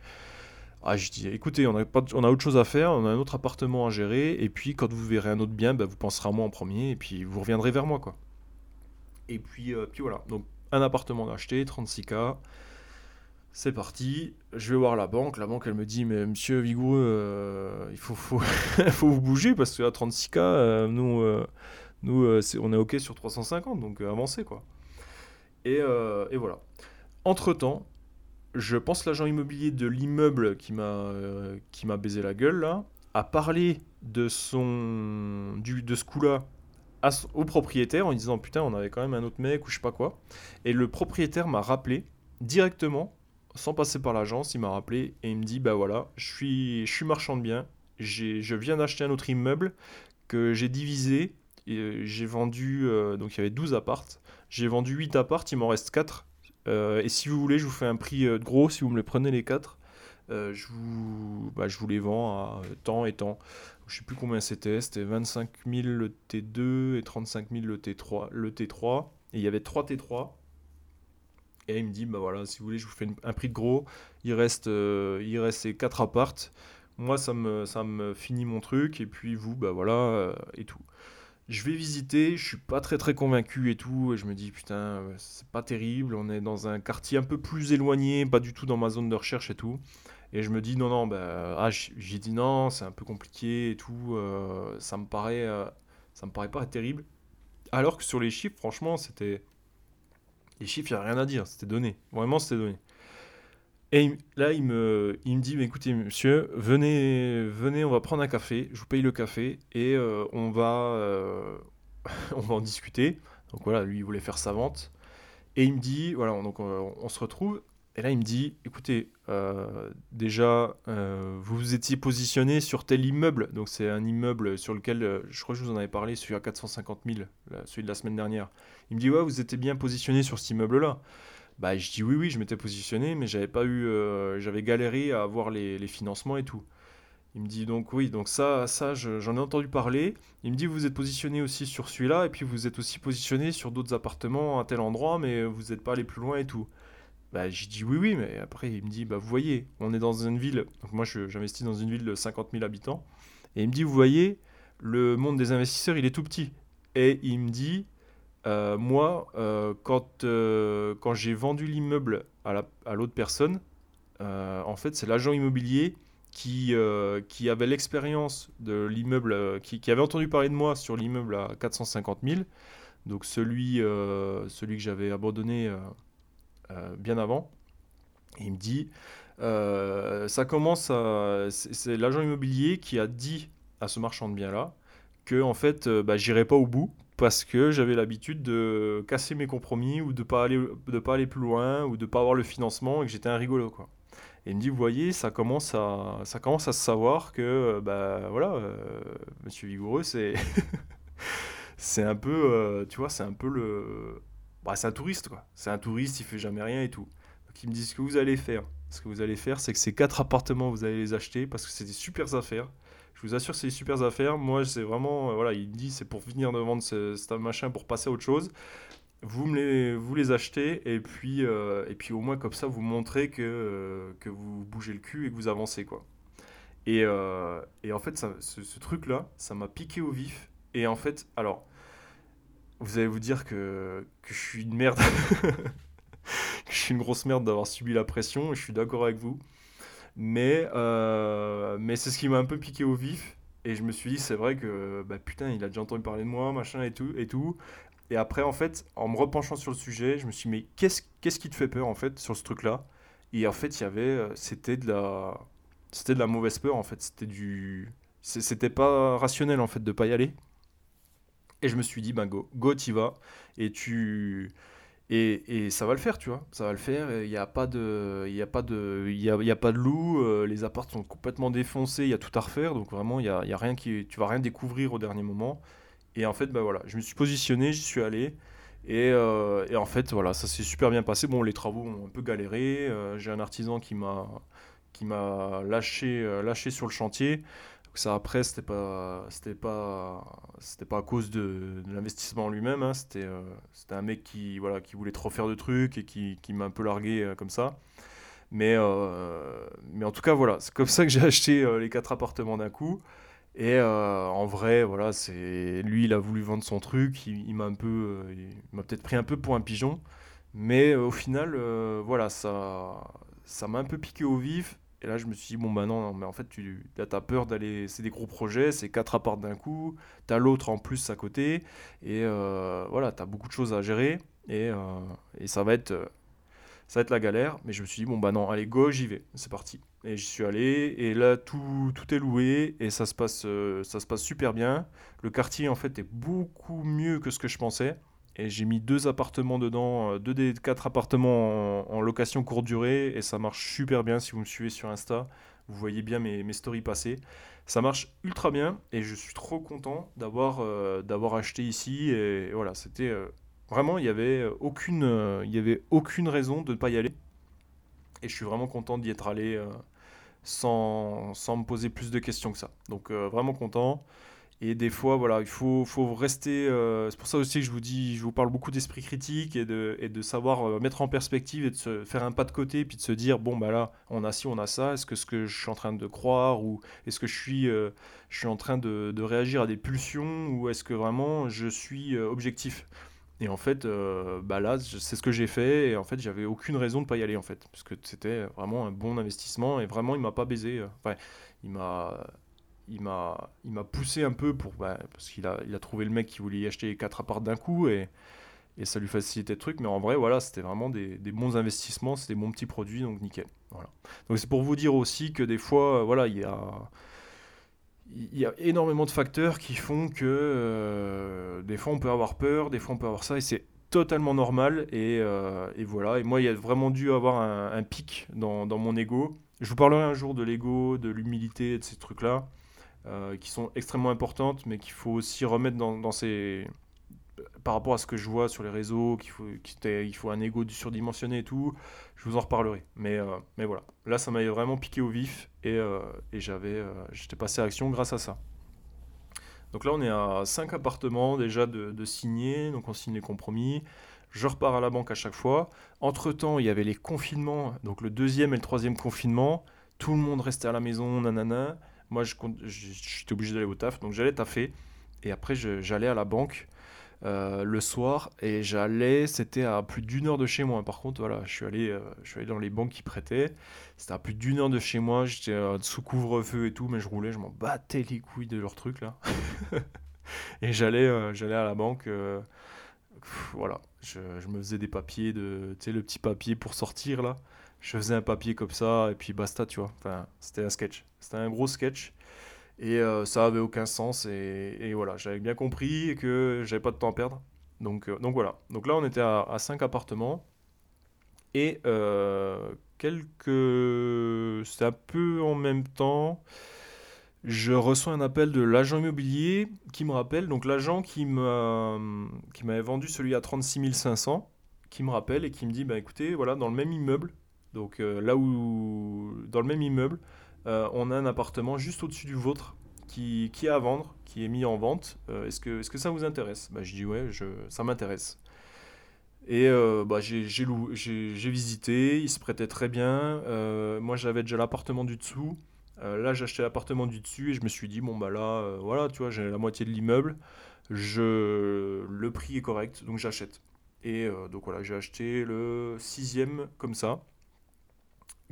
Ah, je dis, écoutez, on a, pas, on a autre chose à faire, on a un autre appartement à gérer, et puis quand vous verrez un autre bien, bah, vous penserez à moi en premier, et puis vous reviendrez vers moi, quoi. Et puis, euh, puis voilà, donc un appartement acheté, 36K, c'est parti, je vais voir la banque, la banque elle me dit, mais monsieur Vigoureux, euh, il faut, faut, faut, vous bouger, parce qu'à 36K, euh, nous, nous on est OK sur 350, donc avancez, quoi. Et, et voilà. Entre-temps, je pense l'agent immobilier de l'immeuble qui m'a euh, baisé la gueule là a parlé de son du, de ce coup-là au propriétaire en disant putain on avait quand même un autre mec ou je sais pas quoi et le propriétaire m'a rappelé directement sans passer par l'agence il m'a rappelé et il me dit bah voilà je suis marchand de biens je viens d'acheter un autre immeuble que j'ai divisé euh, j'ai vendu euh, donc il y avait 12 appartes j'ai vendu 8 appartes il m'en reste 4 euh, et si vous voulez, je vous fais un prix euh, gros si vous me les prenez les 4. Euh, je, vous, bah, je vous les vends à temps et temps. Je sais plus combien c'était. C'était 25 000 le T2 et 35 000 le T3. Le T3 et il y avait 3 T3. Et il me dit, bah voilà, si vous voulez, je vous fais un prix de gros. Il reste, il reste ces 4 appartes. Moi, ça me, ça me finit mon truc. Et puis vous, bah voilà, et tout je vais visiter, je suis pas très très convaincu et tout, et je me dis putain, c'est pas terrible, on est dans un quartier un peu plus éloigné, pas du tout dans ma zone de recherche et tout. Et je me dis non, non, bah, ah, j'ai dit non, c'est un peu compliqué et tout, euh, ça me paraît, euh, ça me paraît pas terrible. Alors que sur les chiffres, franchement, c'était. Les chiffres, il n'y a rien à dire, c'était donné. Vraiment, c'était donné. Et là, il me, dit, écoutez, monsieur, venez, venez, on va prendre un café, je vous paye le café et euh, on, va, euh, on va en discuter. Donc voilà, lui, il voulait faire sa vente. Et il me dit, voilà, donc on, se retrouve. Et là, il me dit, écoutez, euh, déjà, vous vous étiez positionné sur tel immeuble. Donc c'est un immeuble sur lequel, je crois que je vous en avais parlé, celui à 450 000, celui de la semaine dernière. Il me dit, ouais, vous étiez bien positionné sur cet immeuble-là. Bah, je dis oui, oui, je m'étais positionné, mais j'avais pas eu, euh, j'avais galéré à avoir les, financements et tout. Il me dit donc oui, donc ça, ça j'en ai entendu parler. Il me dit vous êtes positionné aussi sur celui-là, et puis vous êtes aussi positionné sur d'autres appartements à tel endroit, mais vous n'êtes pas allé plus loin et tout. Bah, j'ai dit oui, oui, mais après il me dit bah vous voyez, on est dans une ville, donc moi j'investis dans une ville de 50 000 habitants, et il me dit vous voyez, le monde des investisseurs il est tout petit. Et il me dit euh, moi, euh, quand, euh, quand j'ai vendu l'immeuble à l'autre personne, en fait, c'est l'agent immobilier qui, qui avait l'expérience de l'immeuble, qui, avait entendu parler de moi sur l'immeuble à 450 000, donc celui, celui que j'avais abandonné bien avant. il me dit, ça commence à... C'est l'agent immobilier qui a dit à ce marchand de biens-là que en fait, bah, j'irai pas au bout parce que j'avais l'habitude de casser mes compromis ou de pas aller de pas aller plus loin ou de pas avoir le financement et que j'étais un rigolo quoi. Et il me dit vous voyez ça commence à ça commence à se savoir que bah voilà euh, monsieur Vigoureux c'est c'est un peu euh, tu vois c'est un peu le bah, c'est un touriste quoi. C'est un touriste, il fait jamais rien et tout. Donc il me dit ce que vous allez faire. Ce que vous allez faire c'est que ces quatre appartements vous allez les acheter parce que c'est des super affaires vous assure, c'est des super affaires. Moi, c'est vraiment, euh, voilà, il dit, c'est pour venir de vendre ce, machin pour passer à autre chose. Vous me les, vous les achetez et puis, euh, et puis au moins comme ça, vous montrez que, euh, que vous bougez le cul et que vous avancez, quoi. Et, et en fait, ce, truc-là, ça m'a piqué au vif. Et en fait, alors, vous allez vous dire que, que je suis une merde. que je suis une grosse merde d'avoir subi la pression. Et je suis d'accord avec vous. Mais, euh, mais c'est ce qui m'a un peu piqué au vif. Et je me suis dit, c'est vrai que bah, putain, il a déjà entendu parler de moi, machin et tout. Et, tout. et après, en fait, en me repenchant sur le sujet, je me suis dit, mais qu'est-ce, qu'est-ce qui te fait peur, en fait, sur ce truc-là? Et en fait, il y avait, euh, c'était de la, c'était de la mauvaise peur, en fait. C'était du, c'était pas rationnel, en fait, de pas y aller. Et je me suis dit, ben go, go, t'y vas. Et tu, et, ça va le faire, tu vois. Ça va le faire. Il n'y a pas de, il y a pas de, il y a, y a, pas de loup. Euh, les apparts sont complètement défoncés. Il y a tout à refaire. Donc vraiment, il y a, rien qui, tu vas rien découvrir au dernier moment. Et en fait, bah voilà, je me suis positionné, j'y suis allé. Et, euh, en fait, voilà, ça s'est super bien passé. Bon, les travaux ont un peu galéré. Euh, j'ai un artisan qui m'a, qui m'a lâché, lâché sur le chantier ça après c'était pas pas à cause de, l'investissement en lui-même hein. c'était euh, c'était un mec qui voilà qui voulait trop faire de trucs et qui, m'a un peu largué euh, comme ça. Mais euh, mais en tout cas voilà c'est comme ça que j'ai acheté les quatre appartements d'un coup. Et en vrai voilà c'est lui il a voulu vendre son truc il, m'a un peu peut-être pris un peu pour un pigeon. Mais au final voilà ça m'a un peu piqué au vif et là, je me suis dit, bon, bah non, mais en fait, tu as peur d'aller. C'est des gros projets, c'est quatre apparts d'un coup, tu l'autre en plus à côté, et euh, voilà, tu as beaucoup de choses à gérer, et, euh, ça va être. Euh, ça va la galère. Mais je me suis dit, bon, bah non, allez, go, j'y vais. C'est parti. Et j'y suis allé. Et là, tout, tout est loué. Et ça se, passe, ça se passe super bien. Le quartier, en fait, est beaucoup mieux que ce que je pensais. Et j'ai mis deux appartements dedans, euh, deux des quatre appartements en, location courte durée. Et ça marche super bien si vous me suivez sur Insta. Vous voyez bien mes, stories passer. Ça marche ultra bien. Et je suis trop content d'avoir euh, acheté ici. Et, voilà, c'était. Vraiment, il n'y avait, aucune, y avait aucune raison de ne pas y aller. Et je suis vraiment content d'y être allé sans, sans, me poser plus de questions que ça. Donc euh, vraiment content. Et des fois, voilà, il faut, faut rester. Euh, c'est pour ça aussi que je vous dis, je vous parle beaucoup d'esprit critique et de, et de savoir euh, mettre en perspective et de se faire un pas de côté, puis de se dire bon bah là, on a ci, on a ça. Est-ce que ce que je suis en train de croire ou est-ce que je suis, je suis en train de, de, réagir à des pulsions ou est-ce que vraiment je suis objectif? Et en fait, euh, bah là, c'est ce que j'ai fait. Et en fait, j'avais aucune raison de pas y aller en fait, parce que c'était vraiment un bon investissement. Et vraiment, il m'a pas baisé. Euh, enfin, il m'a, il m'a, poussé un peu pour, bah, parce qu'il a, il a trouvé le mec qui voulait y acheter quatre apparts d'un coup et, et ça lui facilitait le truc. Mais en vrai, voilà, c'était vraiment des, des bons investissements, c'était des bons petits produits, donc nickel. Voilà. Donc c'est pour vous dire aussi que des fois, voilà, il y a il y a énormément de facteurs qui font que euh, des fois on peut avoir peur, des fois on peut avoir ça, et c'est totalement normal. Et, euh, et, voilà. Et moi, il y a vraiment dû avoir un, pic dans, dans, mon ego. Je vous parlerai un jour de l'ego, de l'humilité, de ces trucs-là, euh, qui sont extrêmement importantes, mais qu'il faut aussi remettre dans, ces, par rapport à ce que je vois sur les réseaux, qu'il faut, qu'il faut un ego surdimensionné et tout, je vous en reparlerai. Mais, euh, mais voilà, là ça m'a vraiment piqué au vif et, euh, et j'avais, j'étais passé à l'action grâce à ça. Donc là on est à 5 appartements déjà de, de signés, donc on signe les compromis. Je repars à la banque à chaque fois. Entre-temps, il y avait les confinements, donc le deuxième et le troisième confinement. Tout le monde restait à la maison, nanana. Moi, je, j'étais obligé d'aller au taf, donc j'allais taffer. Et après, j'allais à la banque euh, le soir et j'allais, c'était à plus d'une heure de chez moi. Par contre, voilà, je suis allé, euh, je suis allé dans les banques qui prêtaient. C'était à plus d'une heure de chez moi. J'étais euh, sous couvre-feu et tout, mais je roulais, je m'en battais les couilles de leur truc là. et j'allais, à la banque. voilà, je, je, me faisais des papiers de, tu sais, le petit papier pour sortir là. Je faisais un papier comme ça et puis basta, tu vois. Enfin, c'était un sketch. C'était un gros sketch. Et euh, ça avait aucun sens. Et, voilà, j'avais bien compris que j'avais pas de temps à perdre. Donc, euh, donc voilà. Donc là, on était à, à 5 appartements. Et euh, quelques. C'était un peu en même temps. Je reçois un appel de l'agent immobilier qui me rappelle, donc l'agent qui m'avait vendu celui à 36 500, qui me rappelle et qui me dit bah écoutez, voilà, dans le même immeuble, donc là où. Dans le même immeuble, euh, on a un appartement juste au-dessus du vôtre qui, qui, est à vendre, qui est mis en vente. Euh, est-ce que, est que ça vous intéresse? Bah, Je dis ouais, ça m'intéresse. Et euh, bah, j'ai visité, il se prêtait très bien. moi j'avais déjà l'appartement du dessous. là j'ai acheté l'appartement du dessus et je me suis dit, bon bah là, voilà, tu vois, j'ai la moitié de l'immeuble. Le prix est correct, donc j'achète. Et donc voilà, j'ai acheté le sixième comme ça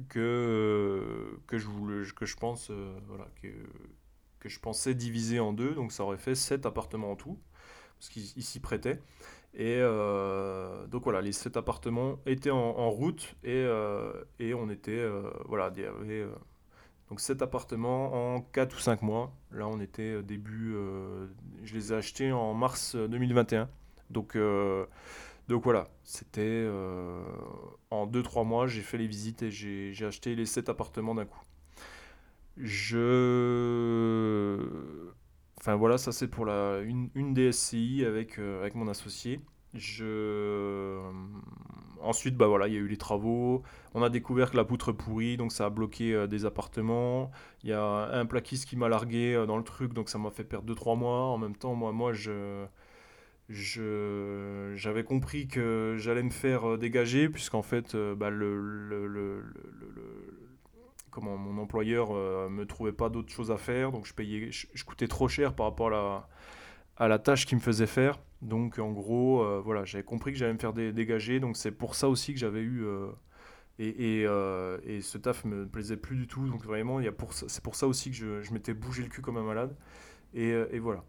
que, que, je, voulais, que je pense euh, voilà, que, que je pensais diviser en deux, donc ça aurait fait 7 appartements en tout, parce qu'ils s'y prêtaient. Et euh, donc voilà, les 7 appartements étaient en, route et, euh, et, on était, voilà, il y avait donc 7 appartements en 4 ou 5 mois. Là on était début, je les ai achetés en mars 2021. Donc donc voilà, c'était euh, en 2-3 mois, j'ai fait les visites et j'ai acheté les 7 appartements d'un coup. Je. Enfin voilà, ça c'est pour la, une, une DSCI avec, euh, avec mon associé. Je... Ensuite, bah voilà, il y a eu les travaux. On a découvert que la poutre pourrie, donc ça a bloqué euh, des appartements. Il y a un plaquiste qui m'a largué dans le truc, donc ça m'a fait perdre 2-3 mois. En même temps, moi, moi je j'avais compris que j'allais me faire euh, dégager puisqu'en fait euh, bah, le, le, le, comment mon employeur euh, me trouvait pas d'autres choses à faire. Donc je payais je, coûtais trop cher par rapport à la, à la tâche qu'il me faisait faire. Donc en gros voilà j'avais compris que j'allais me faire dégager. Donc c'est pour ça aussi que j'avais eu et, et, et, ce taf me plaisait plus du tout. Donc vraiment il pour c'est pour ça aussi que je, je m'étais bougé le cul comme un malade. Et, et voilà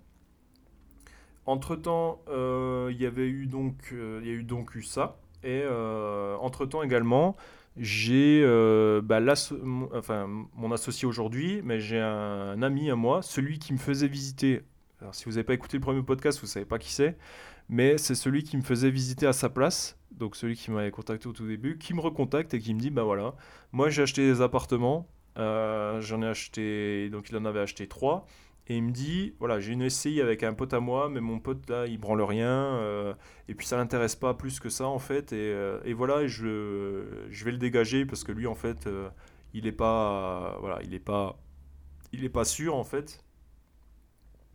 entre temps, euh, il y avait eu donc, euh, a eu donc ça. Et entre-temps également, j'ai bah, mon, enfin, mon associé aujourd'hui, mais j'ai un, ami à moi, celui qui me faisait visiter. Alors, si vous n'avez pas écouté le premier podcast, vous ne savez pas qui c'est, mais c'est celui qui me faisait visiter à sa place, donc celui qui m'avait contacté au tout début, qui me recontacte et qui me dit Bah voilà, moi j'ai acheté des appartements, j'en ai acheté, donc il en avait acheté trois. Et il me dit, voilà, j'ai une SCI avec un pote à moi, mais mon pote là, il branle rien. Euh, et puis ça l'intéresse pas plus que ça en fait. Et, euh, voilà, je, je vais le dégager parce que lui en fait, euh, il est pas, voilà, il est pas, il est pas sûr en fait.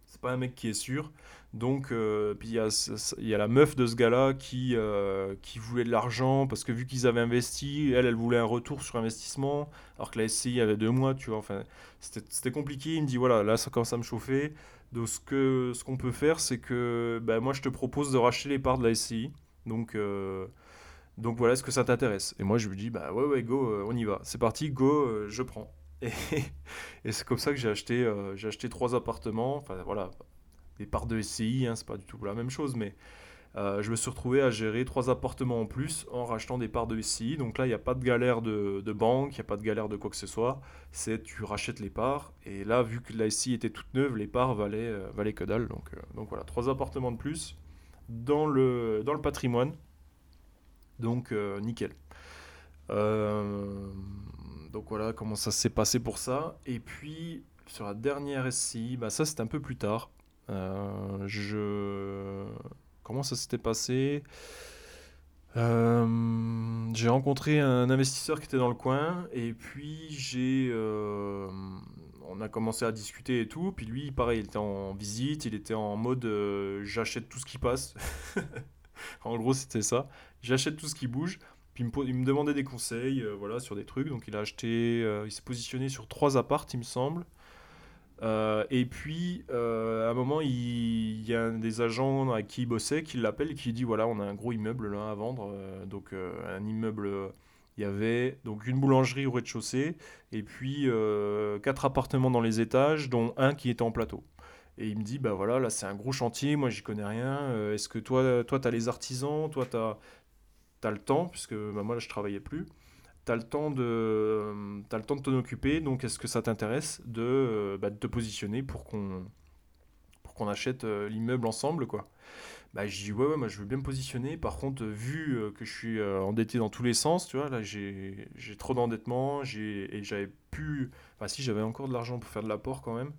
C'est pas un mec qui est sûr. Donc, euh, puis il y, a, la meuf de ce gars-là qui, euh, qui voulait de l'argent parce que vu qu'ils avaient investi, elle, elle voulait un retour sur investissement, alors que la SCI avait deux mois, tu vois. Enfin, c'était compliqué. Il me dit voilà, là, ça commence à me chauffer. Donc, ce qu'on ce qu'on peut faire, c'est que ben, moi, je te propose de racheter les parts de la SCI. Donc, euh, donc voilà, est-ce que ça t'intéresse? Et moi, je lui dis bah ouais, ouais, go, on y va. C'est parti, go, je prends. Et, et c'est comme ça que j'ai acheté, j'ai acheté trois appartements. Enfin, voilà des parts de SCI, hein, c'est pas du tout la même chose, mais euh, je me suis retrouvé à gérer trois appartements en plus en rachetant des parts de SCI. Donc là, il n'y a pas de galère de, banque, il n'y a pas de galère de quoi que ce soit. C'est tu rachètes les parts. Et là, vu que la SCI était toute neuve, les parts valaient, euh, valaient que dalle. Donc, euh, donc voilà, trois appartements de plus dans le, dans le patrimoine. Donc nickel. donc voilà comment ça s'est passé pour ça. Et puis sur la dernière SCI, bah ça c'est un peu plus tard. Euh, je... Comment ça s'était passé? Euh, j'ai rencontré un investisseur qui était dans le coin et puis j'ai euh, on a commencé à discuter et tout. Puis lui pareil il était en visite il était en mode j'achète tout ce qui passe. En gros c'était ça. J'achète tout ce qui bouge. Puis il me, demandait des conseils voilà sur des trucs. Donc il a acheté il s'est positionné sur trois appartes il me semble euh, et puis, euh, à un moment, il, y a un des agents à qui il bossait qui l'appelle et qui dit voilà, on a un gros immeuble là à vendre. Euh, donc, un immeuble, il y avait donc une boulangerie au rez-de-chaussée et puis quatre appartements dans les étages, dont un qui était en plateau. Et il me dit bah voilà, là c'est un gros chantier, moi j'y connais rien. Est-ce que toi, toi, tu as les artisans, toi, tu as, as, le temps, puisque bah, moi là je travaillais plus le temps de as le temps de t'en occuper donc est-ce que ça t'intéresse de, euh, bah, te positionner pour qu'on pour qu'on achète euh, l'immeuble ensemble quoi? Bah je dis ouais, ouais moi je veux bien me positionner. Par contre vu euh, que je suis endetté dans tous les sens tu vois là j'ai trop d'endettement j'ai et j'avais pu enfin si j'avais encore de l'argent pour faire de l'apport quand même.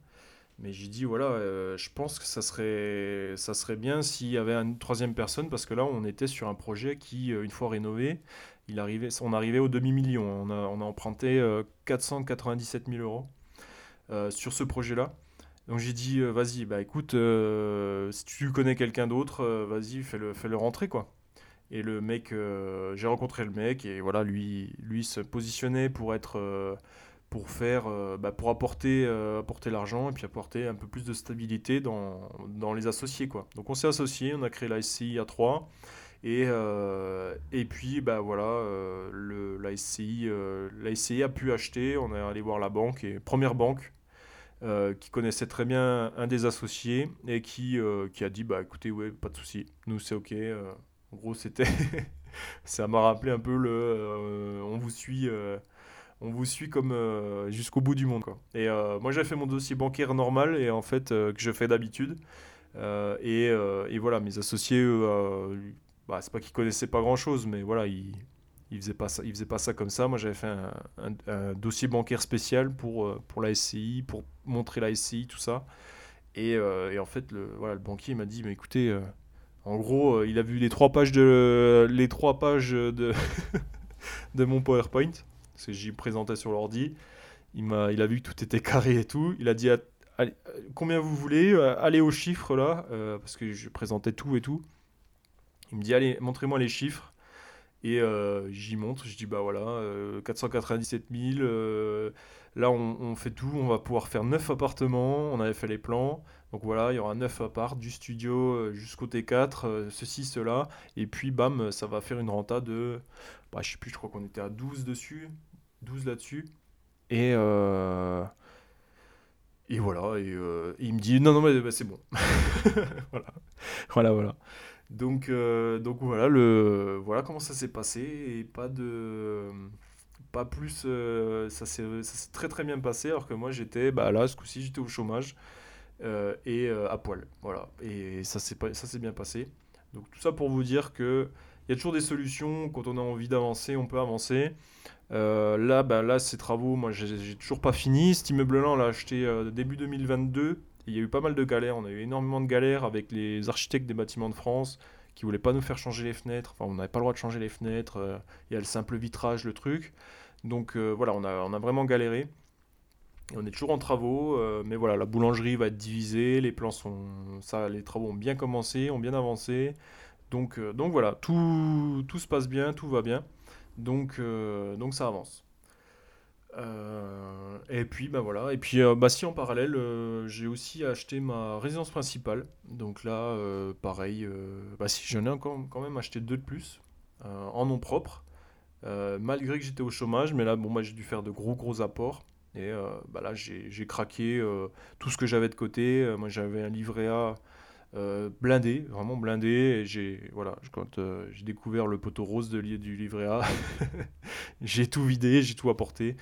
Mais j'ai dit voilà je pense que ça serait ça serait bien s'il y avait une troisième personne parce que là on était sur un projet qui une fois rénové on arrivait au demi-million. On a, emprunté 497 euh, 000 euros euh, sur ce projet-là. Donc j'ai dit, euh, vas-y, bah écoute, si tu connais quelqu'un d'autre, vas-y, fais-le, fais-le rentrer, quoi. Et le mec, j'ai rencontré le mec, et voilà, lui, lui se positionnait pour être, pour faire, bah, pour apporter, l'argent, et puis apporter un peu plus de stabilité dans, dans les associés, quoi. Donc on s'est associés, on a créé la SCI à 3. Et, euh, et puis, bah voilà, euh, le, la, SCI, euh, la SCI a pu acheter. On est allé voir la banque, et première banque, qui connaissait très bien un des associés et qui, qui a dit Bah écoutez, ouais, pas de souci, nous c'est ok. en gros, c'était. ça m'a rappelé un peu le. on vous suit. on vous suit comme jusqu'au bout du monde. Quoi. Et moi, j'ai fait mon dossier bancaire normal et en fait, que je fais d'habitude. Et, et, voilà, mes associés, bah, c'est pas qu'il connaissait pas grand chose, mais voilà, il, il faisait pas ça, il faisait pas ça comme ça. Moi, j'avais fait un, dossier bancaire spécial pour, euh, pour la SCI, pour montrer la SCI, tout ça. Et, euh, et en fait, le, voilà, le banquier m'a dit, mais écoutez, euh, en gros, il a vu les trois pages de, les trois pages de, de mon PowerPoint, parce que j'y présentais sur l'ordi. Il, il a vu que tout était carré et tout. Il a dit, combien vous voulez, allez aux chiffres là, parce que je présentais tout et tout. Il me dit allez, montrez-moi les chiffres. Et euh, j'y montre, je dis bah voilà, 497 euh, 000, euh, là on, fait tout, on va pouvoir faire 9 appartements, on avait fait les plans, donc voilà, il y aura 9 apparts, du studio jusqu'au T4, ceci, cela, et puis bam, ça va faire une renta de, bah, je sais plus, je crois qu'on était à 12 dessus, 12 là-dessus, et, et voilà, et, il me dit non, non, mais bah, c'est bon, voilà, voilà, voilà. Donc, donc voilà, le, voilà comment ça s'est passé et pas de pas plus ça s'est très très bien passé alors que moi j'étais bah là ce coup-ci j'étais au chômage et à poil. Voilà. Et ça s'est bien passé. Donc tout ça pour vous dire que il y a toujours des solutions. Quand on a envie d'avancer on peut avancer. Euh, là, bah, là, ces travaux, moi, j'ai toujours pas fini. Cet immeuble-là, on l'a acheté euh, début 2022. Il y a eu pas mal de galères. On a eu énormément de galères avec les architectes des bâtiments de France qui voulaient pas nous faire changer les fenêtres. Enfin, on n'avait pas le droit de changer les fenêtres. Euh, il y a le simple vitrage, le truc. Donc voilà, on a, vraiment galéré. Et on est toujours en travaux, mais voilà, la boulangerie va être divisée, les plans sont, ça, les travaux ont bien commencé, ont bien avancé. Donc, donc voilà, tout, tout se passe bien, tout va bien. Euh, donc ça avance. Euh, et puis bah voilà. Et puis euh, bah si en parallèle, j'ai aussi acheté ma résidence principale. Donc là, pareil, bah si j'en ai encore quand même acheté deux de plus en nom propre. malgré que j'étais au chômage, mais là bon moi j'ai dû faire de gros gros apports. Et bah là j'ai craqué tout ce que j'avais de côté. moi j'avais un livret A euh, blindé, vraiment blindé. J'ai voilà, quand euh, j'ai découvert le poteau rose de, du livret A, j'ai tout vidé, j'ai tout apporté.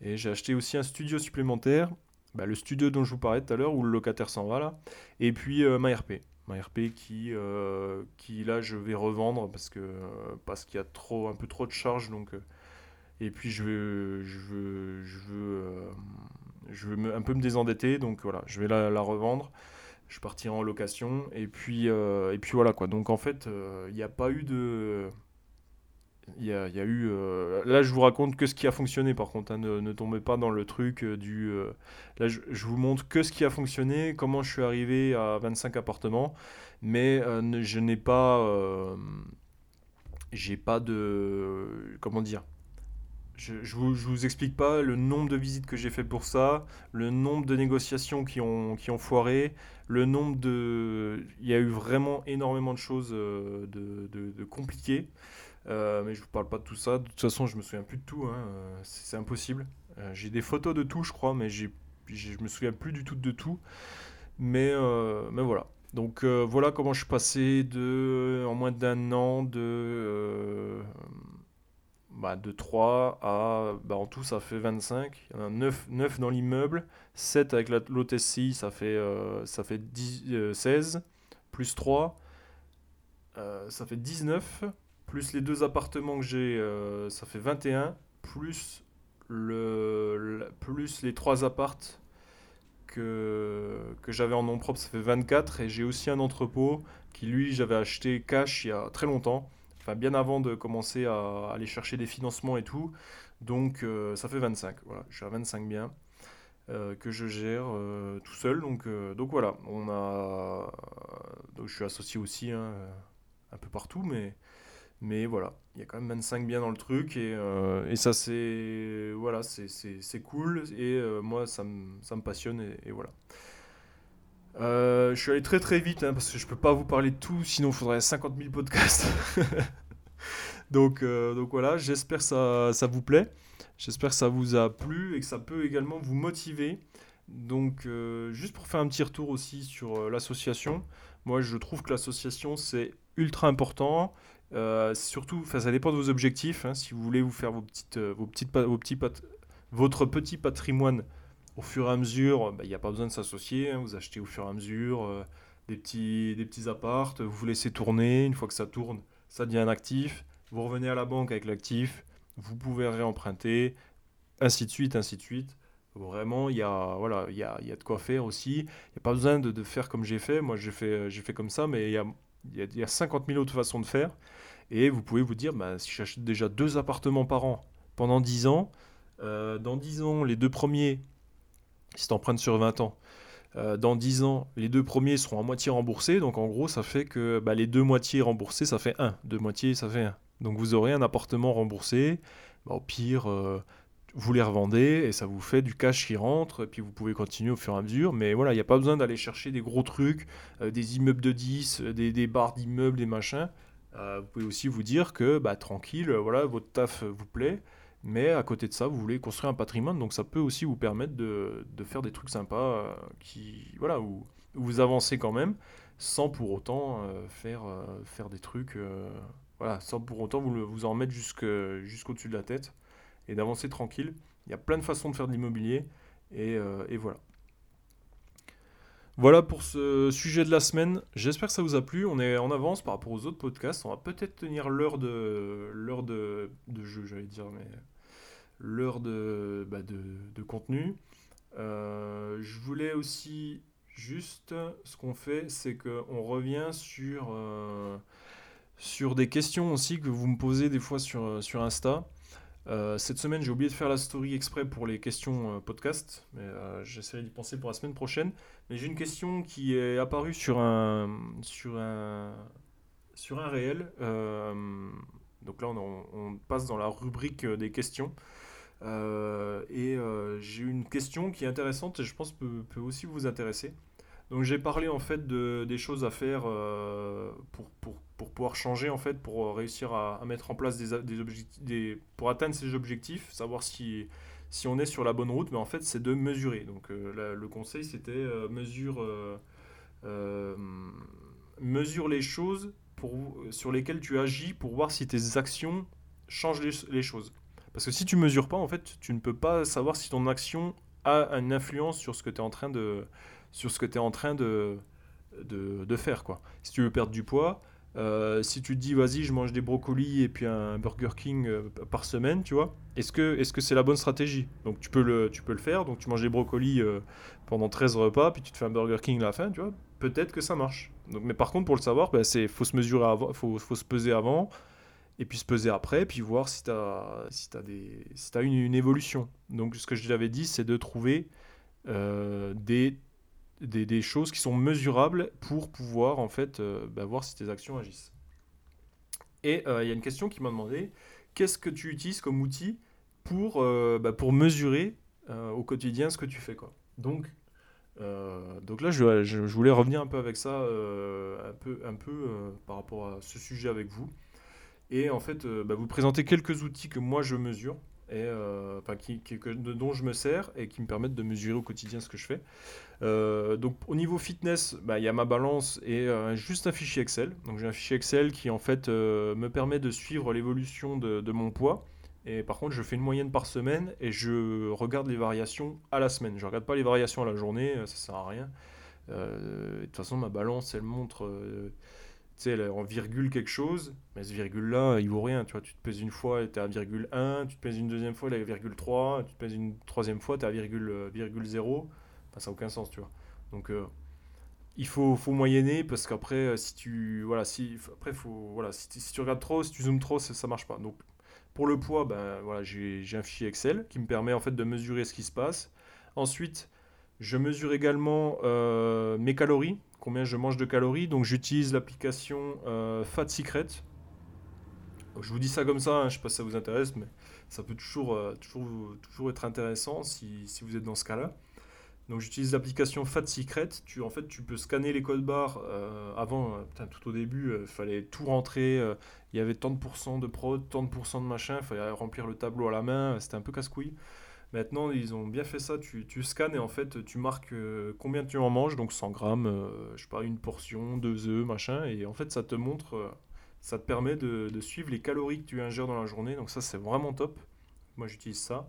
Et j'ai acheté aussi un studio supplémentaire, bah, le studio dont je vous parlais tout à l'heure, où le locataire s'en va là. Et puis euh, MyRP. MyRP qui, qui là je vais revendre parce que parce qu'il y a trop un peu trop de charges donc et puis je veux je veux je veux, je veux un peu me désendetter donc voilà je vais la revendre je partirai en location. Et puis, euh, et puis voilà quoi. Donc en fait, euh, il n'y a pas eu de. Il y a, y a, eu. Euh, là, je vous raconte que ce qui a fonctionné par contre. Hein. ne, ne, tombez pas dans le truc du. là, je, je, vous montre que ce qui a fonctionné, comment je suis arrivé à 25 appartements. Mais je n'ai pas. J'ai pas de. Comment dire je ne vous, explique pas le nombre de visites que j'ai fait pour ça, le nombre de négociations qui ont, foiré, le nombre de... Il y a eu vraiment énormément de choses euh, de, compliquées. Euh, mais je vous parle pas de tout ça. De toute façon, je me souviens plus de tout. Hein. C'est impossible. Euh, j'ai des photos de tout, je crois, mais je me souviens plus du tout de tout. Mais, mais voilà. Donc voilà comment je suis passé de, en moins d'un an de bah, de 3 à. Bah, en tout, ça fait 25. Il y en a 9, 9 dans l'immeuble. 7 avec l'hôtesse ça fait, euh, ça fait 10, 16. Euh, plus 3, euh, ça fait 19. Plus les deux appartements que j'ai, ça fait 21. Plus, le, plus les 3 appartes que, que j'avais en nom propre, ça fait 24. Et j'ai aussi un entrepôt qui, lui, j'avais acheté cash il y a très longtemps enfin bien avant de commencer à aller chercher des financements et tout. Donc euh, ça fait 25, voilà, je suis à 25 biens euh, que je gère euh, tout seul. Donc, donc voilà, on a, je suis associé aussi hein, un peu partout, mais, voilà, il y a quand même 25 biens dans le truc et, et ça c'est voilà, cool et moi ça me, passionne et voilà. Euh, je suis allé très très vite hein, parce que je peux pas vous parler de tout, sinon il faudrait 50 000 podcasts. donc, euh, donc voilà, j'espère que ça, ça, vous plaît. J'espère que ça vous a plu et que ça peut également vous motiver. Donc euh, juste pour faire un petit retour aussi sur l'association, moi je trouve que l'association c'est ultra important. surtout, ça dépend de vos objectifs. Hein. si vous voulez vous faire vos petites, vos petites, vos petits votre petit patrimoine au fur et à mesure, bah, il n'y a pas besoin de s'associer, hein. vous achetez au fur et à mesure euh, des, petits, des petits appartes, vous vous laissez tourner, une fois que ça tourne, ça devient un actif, vous revenez à la banque avec l'actif, vous pouvez réemprunter, ainsi de suite, ainsi de suite. Vraiment, il y a, voilà, il y a, y a de quoi faire aussi. Il n'y a pas besoin de, faire comme j'ai fait. Moi, j'ai fait, j'ai fait comme ça, mais il y a, y, y a 50 000 autres façons de faire. Et vous pouvez vous dire, bah, si j'achète déjà deux appartements par an pendant 10 ans, euh, dans 10 ans, les deux premiers, si tu sur 20 ans. Euh, dans 10 ans, les deux premiers seront à moitié remboursés. Donc en gros, ça fait que bah, les deux moitiés remboursées, ça fait 1. Deux moitiés, ça fait 1. Donc vous aurez un appartement remboursé. Bah, au pire, euh, vous les revendez et ça vous fait du cash qui rentre. Et puis vous pouvez continuer au fur et à mesure. Mais voilà, il n'y a pas besoin d'aller chercher des gros trucs, euh, des immeubles de 10, des, des barres d'immeubles, des machins. vous pouvez aussi vous dire que bah, tranquille, voilà, votre taf vous plaît. Mais à côté de ça, vous voulez construire un patrimoine, donc ça peut aussi vous permettre de, de faire des trucs sympas euh, qui, voilà, où, vous avancez quand même. sans pour autant faire, faire des trucs, voilà, sans pour autant vous, vous en mettre jusqu'au-dessus de la tête et d'avancer tranquille. Il y a plein de façons de faire de l'immobilier et, et voilà. Voilà pour ce sujet de la semaine. J'espère que ça vous a plu. On est en avance par rapport aux autres podcasts. On va peut-être tenir l'heure de l'heure de jeu, j'allais dire, mais l'heure de, bah de, de, contenu. Euh, je voulais aussi juste ce qu'on fait, c'est qu'on revient sur euh, sur des questions aussi que vous me posez des fois sur sur Insta. Euh, cette semaine, j'ai oublié de faire la story exprès pour les questions euh, podcast, mais euh, j'essaierai d'y penser pour la semaine prochaine. Mais j'ai une question qui est apparue sur un, sur un, sur un réel. donc là, on, passe dans la rubrique des questions. Et j'ai une question qui est intéressante et je pense peut, peut aussi vous intéresser. Donc j'ai parlé en fait de, des choses à faire pour, pour pour pouvoir changer en fait, pour euh, réussir à, mettre en place des, des objectifs, pour atteindre ces objectifs, savoir si, si on est sur la bonne route, mais en fait c'est de mesurer. Donc euh, le conseil c'était euh, mesure, mesure les choses pour, sur lesquelles tu agis pour voir si tes actions changent les, choses. Parce que si tu mesures pas, en fait, tu ne peux pas savoir si ton action a une influence sur ce que tu es en train de sur ce que es en train de, de, faire quoi. Si tu veux perdre du poids, euh, si tu te dis vas-y je mange des brocolis et puis un Burger King euh, par semaine tu vois est-ce que est-ce que c'est la bonne stratégie? Donc tu peux le tu peux le faire. Donc tu manges des brocolis euh, pendant 13 repas puis tu te fais un Burger King à la fin tu vois. Peut-être que ça marche. Donc mais par contre pour le savoir bah, c'est faut se mesurer avant faut, faut se peser avant et puis se peser après puis voir si tu as si as des si as une, évolution donc ce que je t'avais dit c'est de trouver des des, choses qui sont mesurables pour pouvoir en fait euh, bah, voir si tes actions agissent. Et euh, il y a une question qui m'a demandé qu'est-ce que tu utilises comme outil pour, euh, bah, pour mesurer au quotidien ce que tu fais quoi? Donc donc là, je, je, voulais revenir un peu avec ça, un peu, un peu par rapport à ce sujet avec vous. Et en fait, bah, vous présenter quelques outils que moi je mesure et euh, qui, dont je me sers et qui me permettent de mesurer au quotidien ce que je fais. Euh, donc au niveau fitness, bah, il y a ma balance et euh, juste un fichier Excel. Donc j'ai un fichier Excel qui en fait me permet de suivre l'évolution de, mon poids. Et par contre, je fais une moyenne par semaine et je regarde les variations à la semaine. Je ne regarde pas les variations à la journée, ça sert à rien. de toute façon, ma balance, elle montre sais, virgule quelque chose, mais ce virgule-là, il vaut rien. Tu vois, tu te pèses une fois, tu es à virgule 1, tu te pèses une deuxième fois, elle est à virgule 3, tu te pèses une troisième fois, tu es à virgule, euh, virgule 0. Enfin, ça n'a aucun sens, tu vois. Donc, euh, il faut, faut moyenner parce qu'après, euh, si tu. Voilà, si, après, faut, voilà, si, tu regardes trop, si tu zoomes trop, ça, ne marche pas. Donc, pour le poids, ben, voilà, j'ai un fichier Excel qui me permet en fait de mesurer ce qui se passe. Ensuite, je mesure également mes calories combien je mange de calories. Donc j'utilise l'application euh, Fat Secret. je vous dis ça comme ça, hein, je ne sais pas si ça vous intéresse, mais ça peut toujours, euh, toujours, toujours être intéressant si, si, vous êtes dans ce cas-là. Donc j'utilise l'application Fat Secret. Tu, en fait, tu peux scanner les codes barres. Euh, avant, tout au début, il fallait tout rentrer. Il y avait tant de pourcents de prod, tant de pourcents de machin. Il fallait remplir le tableau à la main. C'était un peu casse-couille. Maintenant, ils ont bien fait ça. Tu, tu scannes et en fait, tu marques euh, combien tu en manges, donc 100 grammes, euh, je sais pas, une portion, deux œufs, machin. Et en fait, ça te montre, euh, ça te permet de, suivre les calories que tu ingères dans la journée. Donc, ça, c'est vraiment top. Moi, j'utilise ça.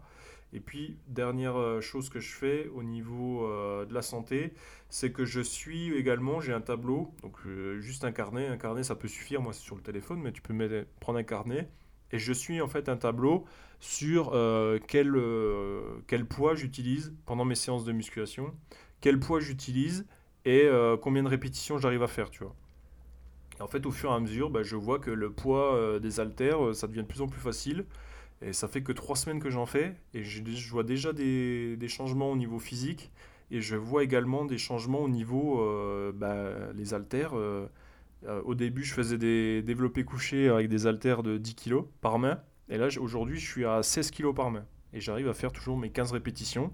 Et puis, dernière chose que je fais au niveau de la santé, c'est que je suis également, j'ai un tableau, donc juste un carnet. Un carnet, ça peut suffire. Moi, c'est sur le téléphone, mais tu peux prendre un carnet. Et je suis en fait un tableau sur euh, quel, euh, quel poids j'utilise pendant mes séances de musculation, quel poids j'utilise et euh, combien de répétitions j'arrive à faire, tu vois. en fait, au fur et à mesure, bah, je vois que le poids des haltères, ça devient de plus en plus facile. Et ça fait que trois semaines que j'en fais. Et je, vois déjà des, des, changements au niveau physique. Et je vois également des changements au niveau bah, les haltères. Au début, je faisais des développés couchés avec des haltères de 10 kg par main. Et là, aujourd'hui, je suis à 16 kg par main. Et j'arrive à faire toujours mes 15 répétitions.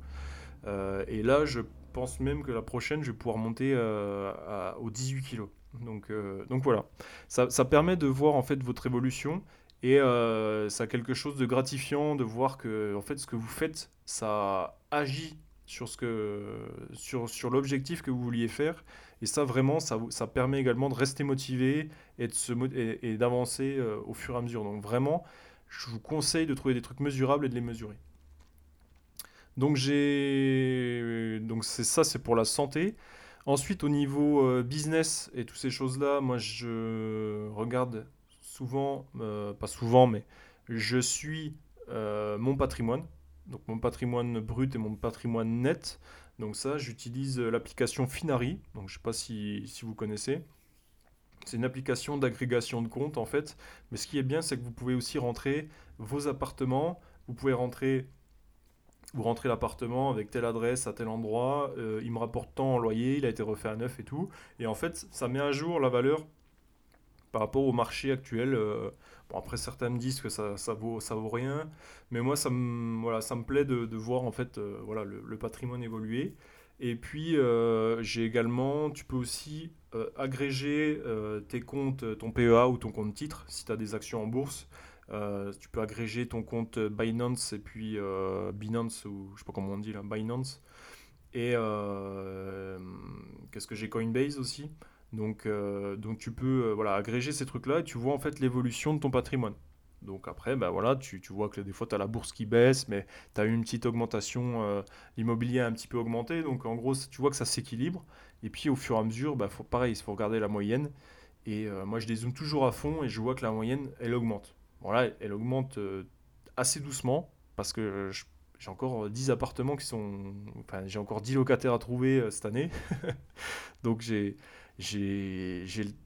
Euh, et là, je pense même que la prochaine, je vais pouvoir monter euh, aux 18 kg. Donc, euh, donc voilà. Ça, ça, permet de voir en fait votre évolution. Et ça a quelque chose de gratifiant de voir que en fait, ce que vous faites, ça agit sur, sur, sur l'objectif que vous vouliez faire. Et ça, vraiment, ça, ça permet également de rester motivé et, de se, et, d'avancer euh, au fur et à mesure. Donc vraiment, je vous conseille de trouver des trucs mesurables et de les mesurer. Donc j'ai donc c'est ça c'est pour la santé. Ensuite au niveau euh, business et toutes ces choses-là, moi je regarde souvent euh, pas souvent mais je suis mon patrimoine donc mon patrimoine brut et mon patrimoine net. Donc ça, j'utilise euh, l'application Finari, donc je ne sais pas si, vous connaissez. C'est une application d'agrégation de comptes en fait. Mais ce qui est bien, c'est que vous pouvez aussi rentrer vos appartements. Vous pouvez rentrer, vous rentrez l'appartement avec telle adresse à tel endroit. Euh, il me rapporte tant en loyer, il a été refait à neuf et tout. Et en fait, ça met à jour la valeur par rapport au marché actuel. Euh, Bon, après, certains me disent que ça, ça, vaut, ça vaut rien, mais moi, ça me, voilà, ça me plaît de, voir en fait euh, voilà, le, patrimoine évoluer. Et puis, euh, j'ai également, tu peux aussi agréger tes comptes, ton PEA ou ton compte titre, si tu as des actions en bourse. tu peux agréger ton compte Binance et puis Binance, ou je sais pas comment on dit là, Binance. Et qu'est-ce que j'ai Coinbase aussi. Donc, euh, donc tu peux euh, voilà, agréger ces trucs-là et tu vois en fait l'évolution de ton patrimoine. Donc après, bah voilà, tu, tu vois que des fois, tu as la bourse qui baisse, mais tu as eu une petite augmentation, euh, l'immobilier a un petit peu augmenté. Donc en gros, tu vois que ça s'équilibre. Et puis au fur et à mesure, bah, faut, pareil, il faut regarder la moyenne. Et moi, je dézoome toujours à fond et je vois que la moyenne, elle augmente. Voilà, elle augmente assez doucement parce que j'ai encore 10 appartements qui sont... Enfin, j'ai encore 10 locataires à trouver cette année. Donc j'ai j'ai,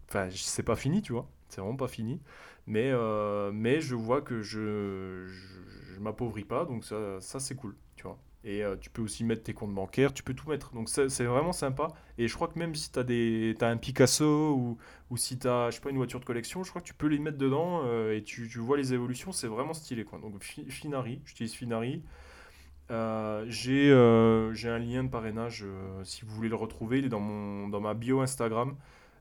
enfin, c'est pas fini, tu vois. C'est vraiment pas fini. Mais, euh, mais je vois que je, je, m'appauvris pas, donc ça, ça c'est cool, tu vois. Et euh, tu peux aussi mettre tes comptes bancaires, tu peux tout mettre. Donc c'est vraiment sympa. Et je crois que même si tu as, as un Picasso ou, ou si tu as, je sais pas, une voiture de collection, je crois que tu peux les mettre dedans euh, et tu, tu, vois les évolutions, c'est vraiment stylé. Quoi. Donc Finari, j'utilise Finari. Euh, euh, j'ai un lien de parrainage, euh, si vous voulez le retrouver, il est dans, mon, dans ma bio Instagram.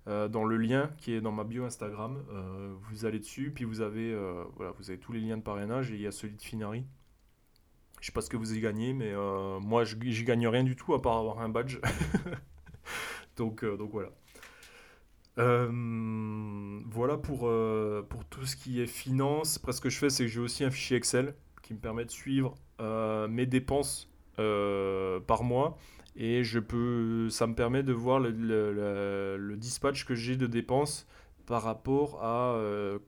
dans le lien qui est dans ma bio Instagram, vous allez dessus, puis vous avez, voilà, vous avez tous les liens de parrainage et il y a celui de Finari. Je sais pas ce que vous y gagnez, mais moi j'y gagne rien du tout à part avoir un badge. donc, donc voilà. voilà pour, pour tout ce qui est finance. Après, ce que je fais, c'est que j'ai aussi un fichier Excel qui me permet de suivre mes dépenses euh, par mois et je peux, ça me permet de voir le, dispatch que j'ai de dépenses par rapport à euh,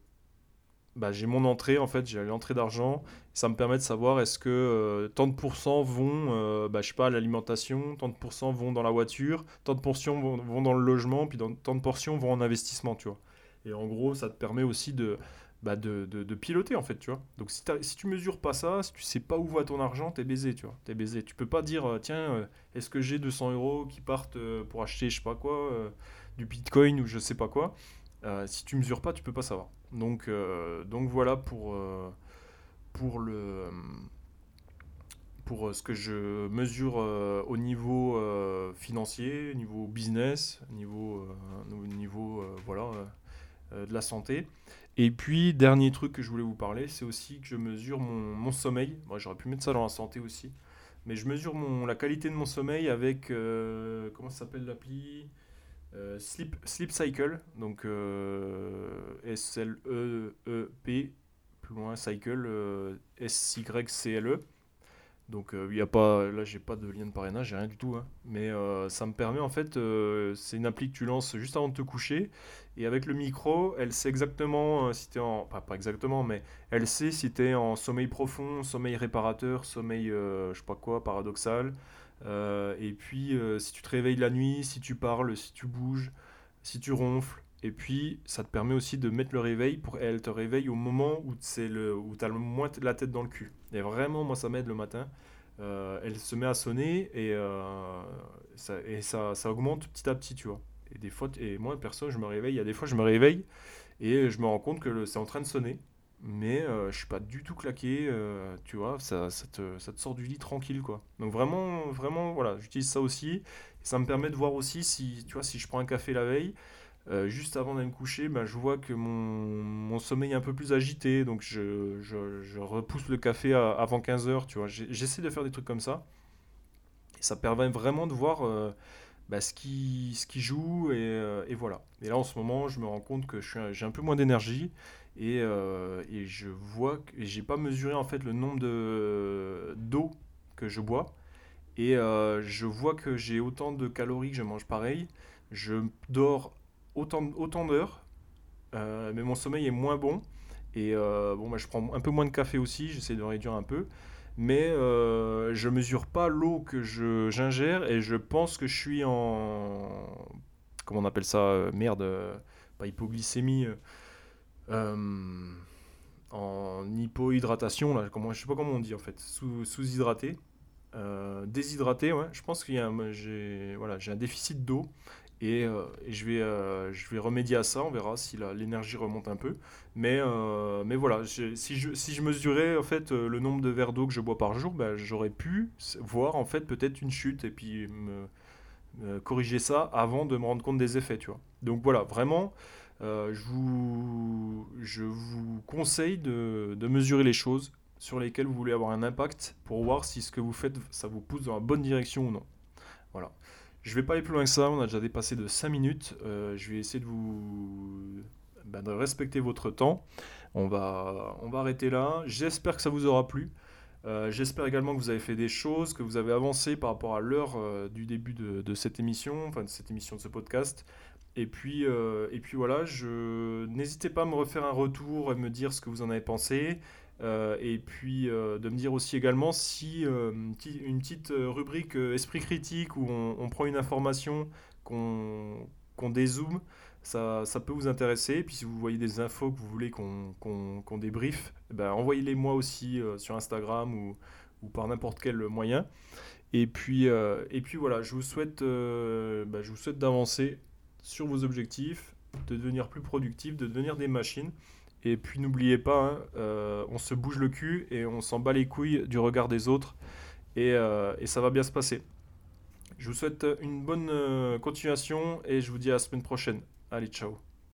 bah, j'ai mon entrée en fait, j'ai l'entrée d'argent, ça me permet de savoir est-ce que tant de pourcents vont, bah, je sais pas, à l'alimentation, tant de pourcents vont dans la voiture, tant de portions vont, vont, dans le logement, puis tant de portions vont en investissement, tu vois. Et en gros, ça te permet aussi de, bah de, piloter en fait, tu vois. Donc si, si tu mesures pas ça, si tu sais pas où va ton argent, t'es baisé, tu vois. T'es baisé. Tu peux pas dire, euh, tiens, euh, est-ce que j'ai 200 euros qui partent euh, pour acheter, je sais pas quoi, du bitcoin ou je sais pas quoi. si tu mesures pas, tu peux pas savoir. Donc, donc voilà pour, le pour ce que je mesure au niveau financier, au niveau business, au niveau, au niveau voilà, de la santé. Et puis, dernier truc que je voulais vous parler, c'est aussi que je mesure mon, sommeil. J'aurais pu mettre ça dans la santé aussi. Mais je mesure la qualité de mon sommeil avec. Euh, comment ça s'appelle l'appli? Euh, Sleep, Sleep Cycle. Donc, euh, S-L-E-E-P, plus loin, Cycle, S-Y-C-L-E. Donc il y a pas, là j'ai pas de lien de parrainage, j'ai rien du tout. Hein. Mais ça me permet en fait, c'est une appli que tu lances juste avant de te coucher et avec le micro, elle sait exactement euh, si tu en. Pas, exactement, mais elle sait si tu es en sommeil profond, sommeil réparateur, sommeil, euh, je sais pas quoi, paradoxal. Euh, et puis, si tu te réveilles la nuit, si tu parles, si tu bouges, si tu ronfles. Et puis, ça te permet aussi de mettre le réveil pour elle te réveille au moment où, le, tu as le moins la tête dans le cul. Et vraiment, moi, ça m'aide le matin. elle se met à sonner et, ça, et ça, ça augmente petit à petit, tu vois. Et des fois, et moi, perso, je me réveille. Il y a des fois, je me réveille et je me rends compte que c'est en train de sonner. Mais euh, je suis pas du tout claqué, euh, tu vois, ça, ça, te, ça, te, sort du lit tranquille, quoi. Donc vraiment, vraiment, voilà, j'utilise ça aussi. ça me permet de voir aussi si, tu vois, si je prends un café la veille, euh, juste avant d'aller me coucher, ben, je vois que mon, mon, sommeil est un peu plus agité, donc je, je, repousse le café avant 15h, tu vois. J'essaie de faire des trucs comme ça. ça permet vraiment de voir bah, ce, qui, ce qui joue et, et, voilà. Et là en ce moment, je me rends compte que j'ai un peu moins d'énergie et, et, je vois que j'ai pas mesuré en fait le nombre de d'eau que je bois et je vois que j'ai autant de calories que je mange pareil. Je dors autant, d'heures, mais mon sommeil est moins bon. Et bon, bah, je prends un peu moins de café aussi, j'essaie de réduire un peu. Mais euh, je mesure pas l'eau que j'ingère et je pense que je suis en. Comment on appelle ça Merde, pas hypoglycémie. en hypohydratation, là, je sais pas comment on dit en fait, sous-hydraté. déshydraté, ouais. Je pense qu'il y a j'ai voilà, un déficit d'eau et, euh, je, vais, euh, je vais remédier à ça, on verra si l'énergie remonte un peu. Mais, euh, mais voilà, si, je, si je mesurais en fait, le nombre de verres d'eau que je bois par jour, bah, j'aurais pu voir en fait peut-être une chute et puis me, corriger ça avant de me rendre compte des effets. Tu vois. Donc voilà, vraiment, je, vous, je vous conseille de, de mesurer les choses sur lesquelles vous voulez avoir un impact pour voir si ce que vous faites, ça vous pousse dans la bonne direction ou non. Je vais pas aller plus loin que ça, on a déjà dépassé de 5 minutes. Euh, je vais essayer de vous bah, de respecter votre temps. On va, on va arrêter là. J'espère que ça vous aura plu. Euh, j'espère également que vous avez fait des choses, que vous avez avancé par rapport à l'heure euh, du début de, de, cette émission, enfin de cette émission de ce podcast. Et puis, et puis voilà, je... n'hésitez pas à me refaire un retour et me dire ce que vous en avez pensé. Euh, et puis euh, de me dire aussi également si euh, une petite rubrique esprit critique où on, prend une information, qu'on dézoome, ça, ça, peut vous intéresser. Et puis si vous voyez des infos que vous voulez qu'on qu débriefe, eh ben, envoyez-les moi aussi sur Instagram ou, ou par n'importe quel moyen. Et puis, et puis voilà, je vous souhaite, bah, je vous souhaite d'avancer sur vos objectifs, de devenir plus productif, de devenir des machines. Et puis n'oubliez pas, hein, euh, on se bouge le cul et on s'en bat les couilles du regard des autres. Et, euh, et, ça va bien se passer. Je vous souhaite une bonne euh, continuation et je vous dis à la semaine prochaine. Allez, ciao